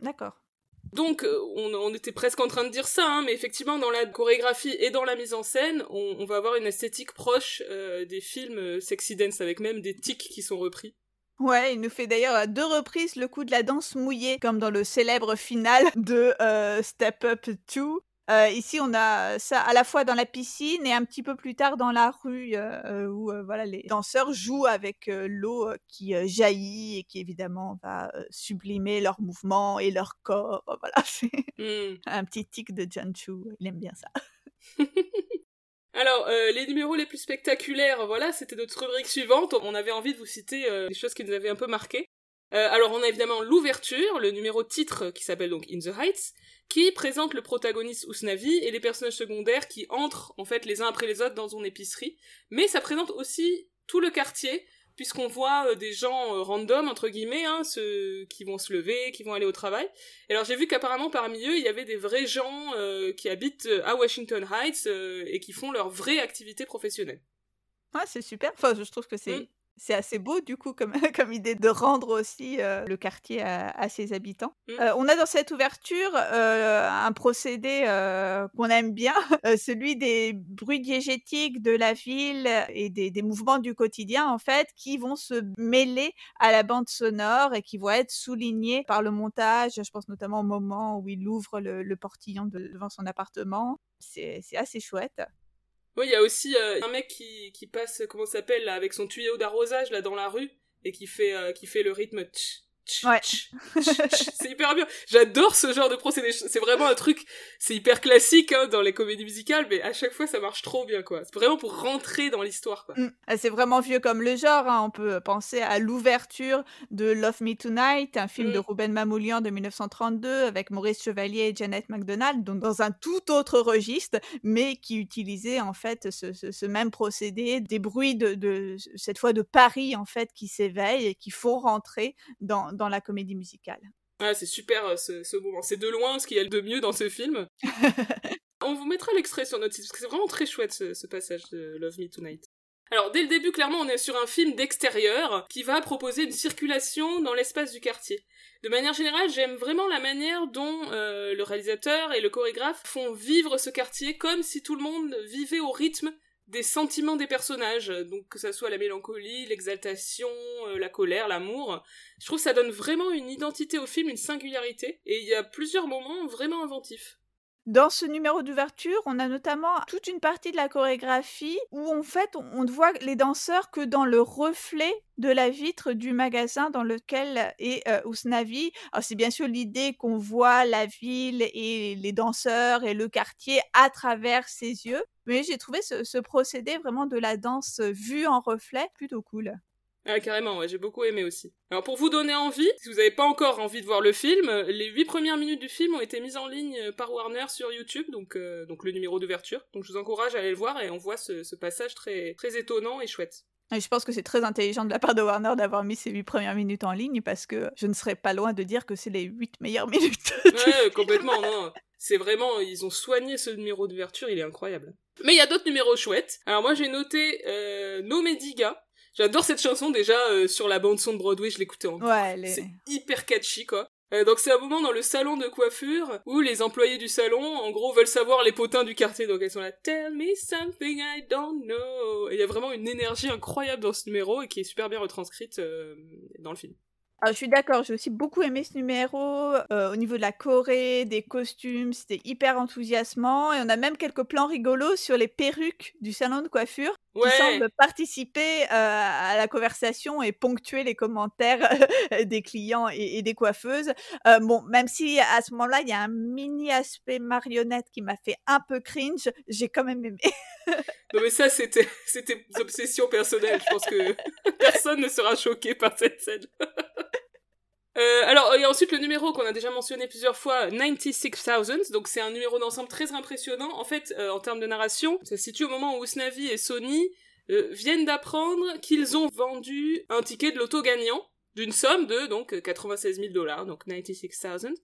D'accord. Donc, euh, on, était presque en train de dire ça, hein, mais effectivement, dans la chorégraphie et dans la mise en scène, on, va avoir une esthétique proche des films sexy dance, avec même des tics qui sont repris. Ouais, il nous fait d'ailleurs à deux reprises le coup de la danse mouillée, comme dans le célèbre final de Step Up 2, euh, ici, on a ça à la fois dans la piscine et un petit peu plus tard dans la rue, euh, où euh, voilà, les danseurs jouent avec l'eau qui jaillit et qui évidemment va sublimer leurs mouvements et leur corps. [laughs] Voilà, c'est mmh. un petit tic de John Chu. Il aime bien ça. [laughs] Alors, les numéros les plus spectaculaires, voilà, c'était notre rubrique suivante. On avait envie de vous citer des choses qui nous avaient un peu marqué. alors, on a évidemment l'ouverture, le numéro titre qui s'appelle donc In the Heights, qui présente le protagoniste Usnavi et les personnages secondaires qui entrent en fait les uns après les autres dans une épicerie. Mais ça présente aussi tout le quartier, puisqu'on voit euh, des gens euh, random entre guillemets, hein, ceux qui vont se lever, qui vont aller au travail. Et alors j'ai vu qu'apparemment parmi eux il y avait des vrais gens euh, qui habitent à Washington Heights et qui font leur vraie activité professionnelle. Ah c'est super. Enfin je trouve que c'est mm c'est assez beau du coup comme, [laughs] comme idée de rendre aussi le quartier à, ses habitants. Mmh. on a dans cette ouverture un procédé qu'on aime bien, [laughs] celui des bruits diégétiques de la ville et des, des, mouvements du quotidien en fait qui vont se mêler à la bande sonore et qui vont être soulignés par le montage. Je pense notamment au moment où il ouvre le, le portillon devant son appartement. C'est assez chouette. Oui, il y a aussi euh, un mec qui, qui passe, comment ça s'appelle, avec son tuyau d'arrosage là dans la rue et qui fait, euh, qui fait le rythme Ouais. c'est hyper bien. J'adore ce genre de procédé. C'est vraiment un truc, c'est hyper classique hein, dans les comédies musicales, mais à chaque fois ça marche trop bien quoi. C'est vraiment pour rentrer dans l'histoire quoi. Mm. Ah, c'est vraiment vieux comme le genre. Hein. On peut penser à l'ouverture de Love Me Tonight, un film de mm. Ruben Mamoulian de 1932 avec Maurice Chevalier et Janet MacDonald, donc dans un tout autre registre, mais qui utilisait en fait ce, ce, même procédé, des bruits de, de, cette fois de Paris en fait qui s'éveillent et qui font rentrer dans dans la comédie musicale. Ah, c'est super euh, ce, moment. C'est de loin ce qu'il y a de mieux dans ce film. [laughs] On vous mettra l'extrait sur notre site parce que c'est vraiment très chouette ce, passage de Love Me Tonight. Alors dès le début, clairement, on est sur un film d'extérieur qui va proposer une circulation dans l'espace du quartier. De manière générale, j'aime vraiment la manière dont euh, le réalisateur et le chorégraphe font vivre ce quartier comme si tout le monde vivait au rythme des sentiments des personnages, donc que ça soit la mélancolie, l'exaltation, euh, la colère, l'amour. Je trouve que ça donne vraiment une identité au film, une singularité, et il y a plusieurs moments vraiment inventifs. Dans ce numéro d'ouverture, on a notamment toute une partie de la chorégraphie où en fait on ne voit les danseurs que dans le reflet de la vitre du magasin dans lequel est euh, Ousnavi. Alors c'est bien sûr l'idée qu'on voit la ville et les danseurs et le quartier à travers ses yeux, mais j'ai trouvé ce, ce procédé vraiment de la danse vue en reflet plutôt cool. Ah, carrément, ouais, j'ai beaucoup aimé aussi. Alors, pour vous donner envie, si vous n'avez pas encore envie de voir le film, les huit premières minutes du film ont été mises en ligne euh, par Warner sur YouTube, donc, euh, donc le numéro d'ouverture. Donc, je vous encourage à aller le voir et on voit ce, passage très, très étonnant et chouette. Et je pense que c'est très intelligent de la part de Warner d'avoir mis ces huit premières minutes en ligne parce que je ne serais pas loin de dire que c'est les huit meilleures [laughs] minutes. ouais, complètement, non. C'est vraiment, ils ont soigné ce numéro d'ouverture, il est incroyable. Mais il y a d'autres numéros chouettes. Alors moi j'ai noté euh, No Mediga, J'adore cette chanson déjà euh, sur la bande son de Broadway, je l'écoutais en ouais, c'est hyper catchy quoi. Euh, donc c'est un moment dans le salon de coiffure où les employés du salon en gros veulent savoir les potins du quartier donc elles sont là Tell me something I don't know. Il y a vraiment une énergie incroyable dans ce numéro et qui est super bien retranscrite euh, dans le film. Ah, je suis d'accord, j'ai aussi beaucoup aimé ce numéro, heu, au niveau de la choré, des costumes, c'était hyper enthousiasmant et on a même quelques plans rigolos sur les perruques du salon de coiffure qui Ouais. semblent participer, heu, à la conversation et ponctuer les commentaires des clients et et des coiffeuses. Heu, bon, même si à ce moment-là, il y a un mini aspect marionnette qui m'a fait un peu cringe, j'ai quand même aimé. Non mais ça c'était c'était obsessions personnelles. Je pense que [laughs] personne ne sera choqué par cette scène. Euh, alors, et ensuite le numéro qu'on a déjà mentionné plusieurs fois, 96,000, donc c'est un numéro d'ensemble très impressionnant. En fait, euh, en termes de narration, ça se situe au moment où Usnavi et Sony euh, viennent d'apprendre qu'ils ont vendu un ticket de loto gagnant d'une somme de donc 96 000 dollars, donc 96,000.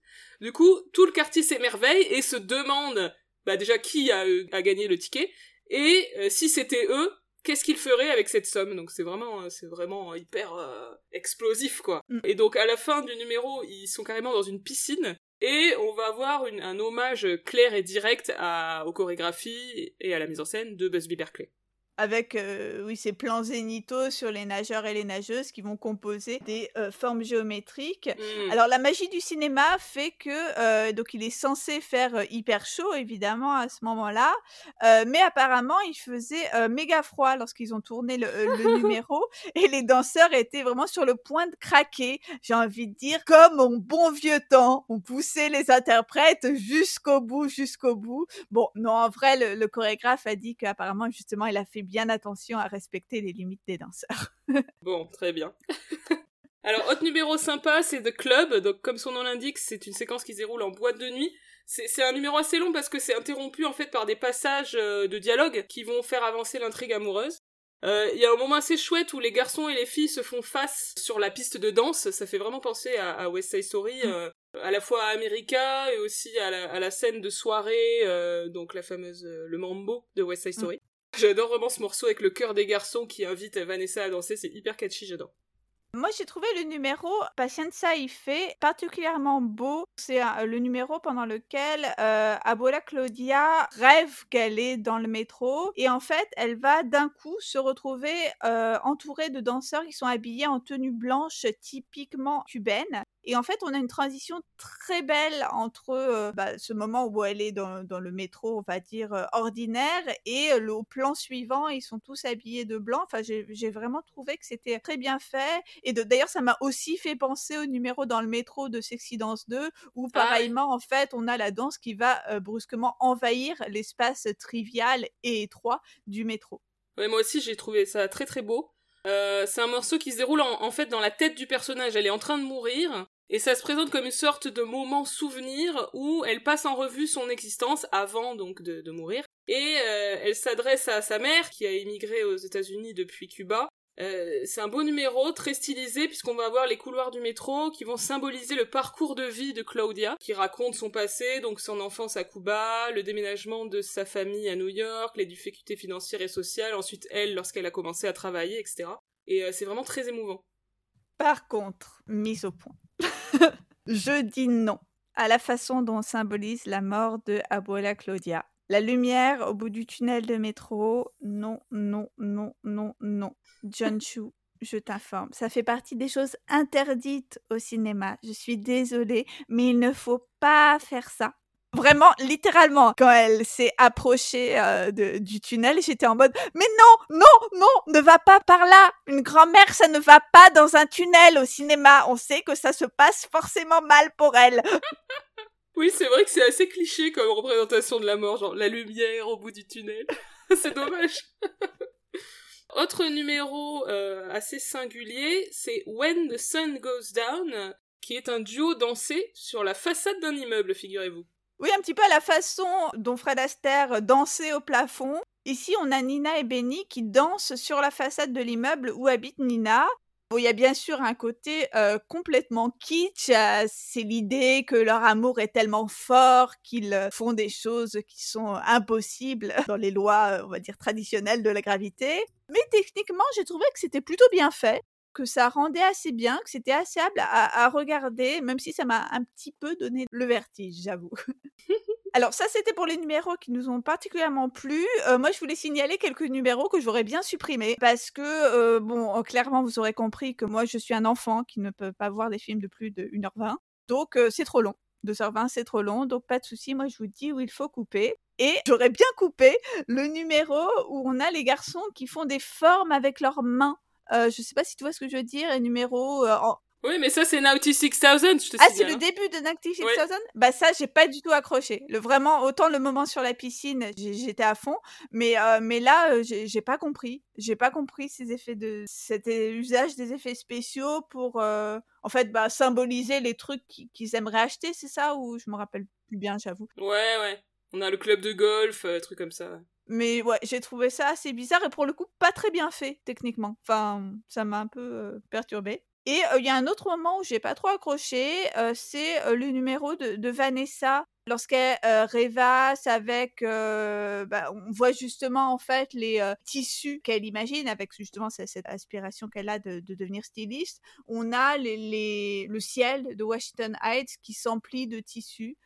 Du coup, tout le quartier s'émerveille et se demande bah, déjà qui a, euh, a gagné le ticket et euh, si c'était eux, qu'est-ce qu'ils feraient avec cette somme? Donc c'est vraiment, euh, c'est vraiment hyper euh, explosif quoi. Mm. Et donc à la fin du numéro, ils sont carrément dans une piscine et on va avoir une- un hommage clair et direct à, aux chorégraphies et à la mise en scène de Busby Berkeley. Avec, heu, oui, ces plans zénithaux sur les nageurs et les nageuses qui vont composer des, heu, formes géométriques. Mm. Alors la magie du cinéma fait que, heu, donc il est censé faire, hyper chaud évidemment à ce moment-là, mais apparemment il faisait, méga froid lorsqu'ils ont tourné le, le [laughs] numéro et les danseurs étaient vraiment sur le point de craquer. J'ai envie de dire comme au bon vieux temps, on poussait les interprètes jusqu'au bout, jusqu'au bout. Bon, non, en vrai, le, le chorégraphe a dit qu'apparemment, justement, il a fait bien attention à respecter les limites des danseurs. [laughs] Bon, très bien. [laughs] Alors, autre numéro sympa, c'est The Club. Donc, comme son nom l'indique, c'est une séquence qui se déroule en boîte de nuit. C'est un numéro assez long parce que c'est interrompu en fait par des passages euh, de dialogue qui vont faire avancer l'intrigue amoureuse. Euh, Il y a un moment assez chouette où les garçons et les filles se font face sur la piste de danse. Ça fait vraiment penser à, à West Side Story, euh, à la fois à America et aussi à la, à la scène de soirée, euh, donc la fameuse le mambo de West Side Story. J'adore vraiment ce morceau avec le chœur des garçons qui invite Vanessa à danser. C'est hyper catchy, j'adore. Moi, j'ai trouvé le numéro Patienza fait particulièrement beau. C'est un- le numéro pendant lequel euh, Abola Claudia rêve qu'elle est dans le métro et en fait, elle va d'un coup se retrouver euh, entourée de danseurs qui sont habillés en tenue blanche typiquement cubaine. Et en fait, on a une transition très belle entre euh, bah, ce moment où elle est dans, dans le métro, on va dire, euh, ordinaire, et euh, le au plan suivant, ils sont tous habillés de blanc. Enfin, j'ai vraiment trouvé que c'était très bien fait. Et d'ailleurs, ça m'a aussi fait penser au numéro dans le métro de Sexy Dance 2, où pareillement, en fait, on a la danse qui va euh, brusquement envahir l'espace trivial et étroit du métro. Ouais, moi aussi, j'ai trouvé ça très très beau. Euh, c'est un morceau qui se déroule en, en fait dans la tête du personnage. Elle est en train de mourir. Et ça se présente comme une sorte de moment souvenir où elle passe en revue son existence avant donc de, mourir. Et euh, elle s'adresse à sa mère qui a émigré aux États-Unis depuis Cuba. Euh, c'est un beau numéro, très stylisé, puisqu'on va voir les couloirs du métro qui vont symboliser le parcours de vie de Claudia, qui raconte son passé, donc son enfance à Cuba, le déménagement de sa famille à New York, les difficultés financières et sociales, ensuite elle lorsqu'elle a commencé à travailler, etc. Et euh, c'est vraiment très émouvant. Par contre, mise au point. Je dis non à la façon dont on symbolise la mort de Abuela Claudia. La lumière au bout du tunnel de métro, non, non, non, non, non. John Chu, je t'informe, ça fait partie des choses interdites au cinéma. Je suis désolée, mais il ne faut pas faire ça. Vraiment, littéralement, quand elle s'est approchée euh, de- du tunnel, j'étais en mode Mais non, non, non, ne va pas par là. Une grand-mère, ça ne va pas dans un tunnel au cinéma. On sait que ça se passe forcément mal pour elle. [laughs] Oui, c'est vrai que c'est assez cliché comme représentation de la mort, genre la lumière au bout du tunnel. [laughs] c'est dommage. [laughs] Autre numéro euh, assez singulier, c'est When the Sun Goes Down, qui est un duo dansé sur la façade d'un immeuble, figurez-vous. Oui, un petit peu à la façon dont Fred Astaire dansait au plafond. Ici, on a Nina et Benny qui dansent sur la façade de l'immeuble où habite Nina. Bon, il y a bien sûr un côté euh, complètement kitsch. euh, c'est l'idée que leur amour est tellement fort qu'ils euh, font des choses qui sont impossibles [laughs] dans les lois, on va dire, traditionnelles de la gravité. Mais techniquement, j'ai trouvé que c'était plutôt bien fait, que ça rendait assez bien, que c'était assez à, à regarder, même si ça m'a un petit peu donné le vertige, j'avoue. [laughs] Alors ça, c'était pour les numéros qui nous ont particulièrement plu. Euh, moi, je voulais signaler quelques numéros que j'aurais bien supprimés parce que, euh, bon, clairement, vous aurez compris que moi, je suis un enfant qui ne peut pas voir des films de plus de 1h20. Donc, euh, c'est trop long. 2h20, c'est trop long. Donc, pas de souci. Moi, je vous dis où il faut couper. Et j'aurais bien coupé le numéro où on a les garçons qui font des formes avec leurs mains. Euh, je sais pas si tu vois ce que je veux dire. Un numéro en, oui, mais ça, c'est Naughty 6000, je te Ah, c'est le début de Naughty 6000 Bah ça, j'ai pas du tout accroché. Le, vraiment, autant le moment sur la piscine, j'étais à fond, mais, euh, mais là, euh, j'ai pas compris. J'ai pas compris ces effets de... Cet usage des effets spéciaux pour, euh, en fait, bah, symboliser les trucs qu'ils aimeraient acheter, c'est ça? Ou je me rappelle plus bien, j'avoue. Ouais, ouais. On a le club de golf, euh, trucs comme ça. Mais ouais, j'ai trouvé ça assez bizarre et pour le coup, pas très bien fait, techniquement. Enfin, ça m'a un peu perturbé. Et il y a un autre moment où j'ai pas trop accroché, c'est le numéro de, Vanessa lorsqu'elle rêvasse avec, bah, on voit justement en fait les tissus qu'elle imagine avec justement cette, aspiration qu'elle a de, devenir styliste. On a les, le ciel de Washington Heights qui s'emplit de tissus.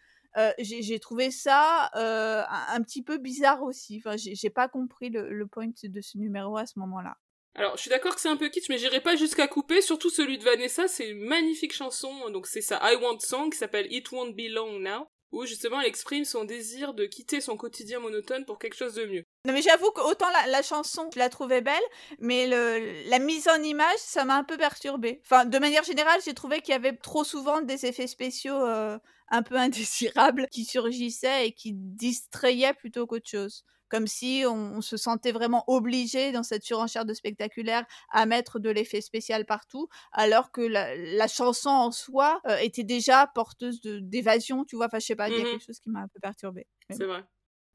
J'ai trouvé ça un, petit peu bizarre aussi. Enfin, j'ai pas compris le, le point de ce numéro à ce moment-là. Alors, je suis d'accord que c'est un peu kitsch, mais j'irai pas jusqu'à couper. Surtout celui de Vanessa, c'est une magnifique chanson. Donc, c'est sa I Want Song qui s'appelle It Won't Be Long Now. Où justement elle exprime son désir de quitter son quotidien monotone pour quelque chose de mieux. Non mais j'avoue qu'autant la, la, chanson, je la trouvais belle, mais le, la mise en image, ça m'a un peu perturbée. Enfin, de manière générale, j'ai trouvé qu'il y avait trop souvent des effets spéciaux euh, un peu indésirables qui surgissaient et qui distrayaient plutôt qu'autre chose comme si on, se sentait vraiment obligé dans cette surenchère de spectaculaire à mettre de l'effet spécial partout, alors que la, chanson en soi euh, était déjà porteuse d'évasion, tu vois. Enfin, je sais pas, il y a mmh quelque chose qui m'a un peu perturbée. C'est vrai.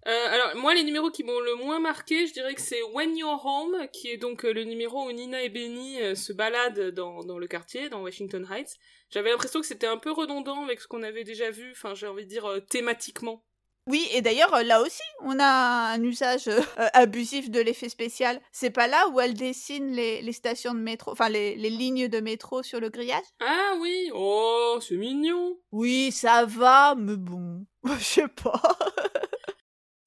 Euh, alors moi les numéros qui m'ont le moins marqué, je dirais que c'est When You're Home, qui est donc euh, le numéro où Nina et Benny se baladent dans, dans, le quartier, dans Washington Heights. J'avais l'impression que c'était un peu redondant avec ce qu'on avait déjà vu, enfin j'ai envie de dire thématiquement. Oui, et d'ailleurs, euh, là aussi, on a un usage euh, euh, abusif de l'effet spécial. C'est pas là où elle dessine les, stations de métro, enfin les, lignes de métro sur le grillage? Ah oui, oh, c'est mignon. Oui, ça va, mais bon, [laughs] je sais pas. [laughs]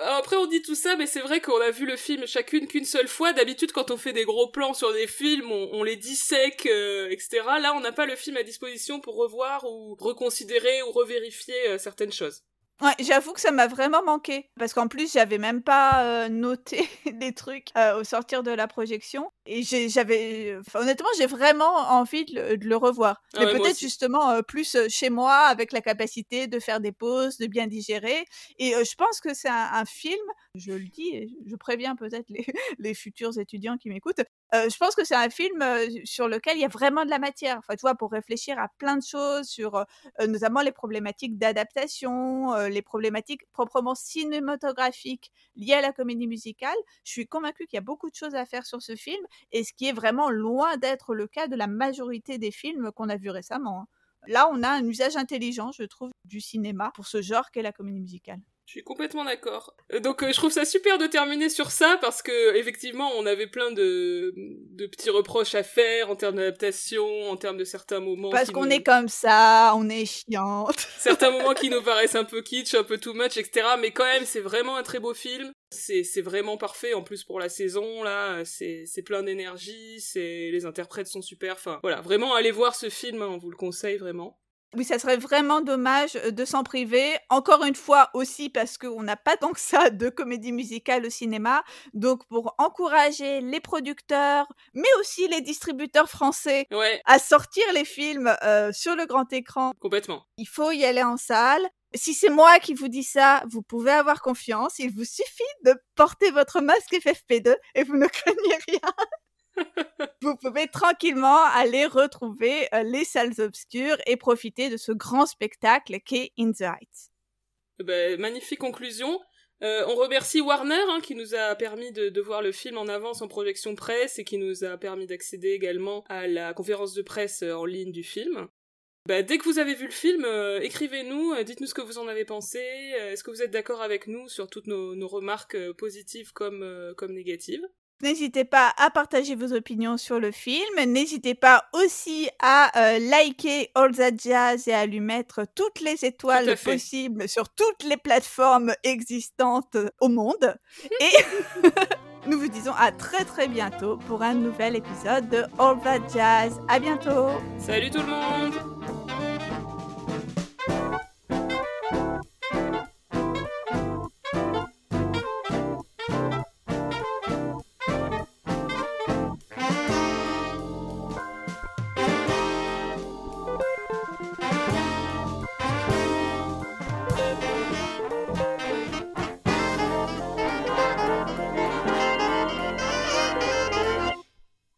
Après, on dit tout ça, mais c'est vrai qu'on a vu le film chacune qu'une seule fois. D'habitude, quand on fait des gros plans sur des films, on, les dissèque, etc. Là, on n'a pas le film à disposition pour revoir ou reconsidérer ou revérifier certaines choses. Ouais, j'avoue que ça m'a vraiment manqué parce qu'en plus j'avais même pas euh, noté [laughs] des trucs euh, au sortir de la projection et j'avais honnêtement j'ai vraiment envie de le, revoir. Ah mais peut-être justement euh, plus chez moi avec la capacité de faire des pauses, de bien digérer et je pense que c'est un, film, je le dis, et je préviens peut-être les, [laughs] les futurs étudiants qui m'écoutent, je pense que c'est un film sur lequel il y a vraiment de la matière. Enfin, tu vois, pour réfléchir à plein de choses sur notamment les problématiques d'adaptation, les problématiques proprement cinématographiques liées à la comédie musicale. Je suis convaincue qu'il y a beaucoup de choses à faire sur ce film, et ce qui est vraiment loin d'être le cas de la majorité des films qu'on a vus récemment. Hein. Là, on a un usage intelligent, je trouve, du cinéma pour ce genre qu'est la comédie musicale. Je suis complètement d'accord. Euh, donc euh, je trouve ça super de terminer sur ça parce que effectivement on avait plein de, de petits reproches à faire en termes d'adaptation, en termes de certains moments. Parce qu'on est comme ça, on est chiante. [laughs] certains moments qui nous paraissent un peu kitsch, un peu too much, etc. Mais quand même c'est vraiment un très beau film. C'est vraiment parfait en plus pour la saison là. C'est c'est plein d'énergie, c'est les interprètes sont super. Enfin voilà, vraiment allez voir ce film, hein, on vous le conseille vraiment. Oui, ça serait vraiment dommage de s'en priver. Encore une fois aussi parce qu'on n'a pas tant que ça de comédie musicale au cinéma. Donc pour encourager les producteurs, mais aussi les distributeurs français à sortir les films sur le grand écran. Complètement. Il faut y aller en salle. Si c'est moi qui vous dis ça, vous pouvez avoir confiance. Il vous suffit de porter votre masque FFP2 et vous ne [laughs] craignez rien. [laughs] vous pouvez tranquillement aller retrouver euh, les salles obscures et profiter de ce grand spectacle qu'est In the Heights. Eh ben, magnifique conclusion. Euh, on remercie Warner hein, qui nous a permis de, voir le film en avance en projection presse et qui nous a permis d'accéder également à la conférence de presse euh, en ligne du film. Bah, dès que vous avez vu le film, écrivez-nous, dites-nous ce que vous en avez pensé, est-ce que vous êtes d'accord avec nous sur toutes nos, remarques positives comme, comme négatives? N'hésitez pas à partager vos opinions sur le film. N'hésitez pas aussi à euh, liker All That Jazz et à lui mettre toutes les étoiles possibles sur toutes les plateformes existantes au monde. [laughs] Et [laughs] nous vous disons à très très bientôt pour un nouvel épisode de All That Jazz. À bientôt. Salut tout le monde.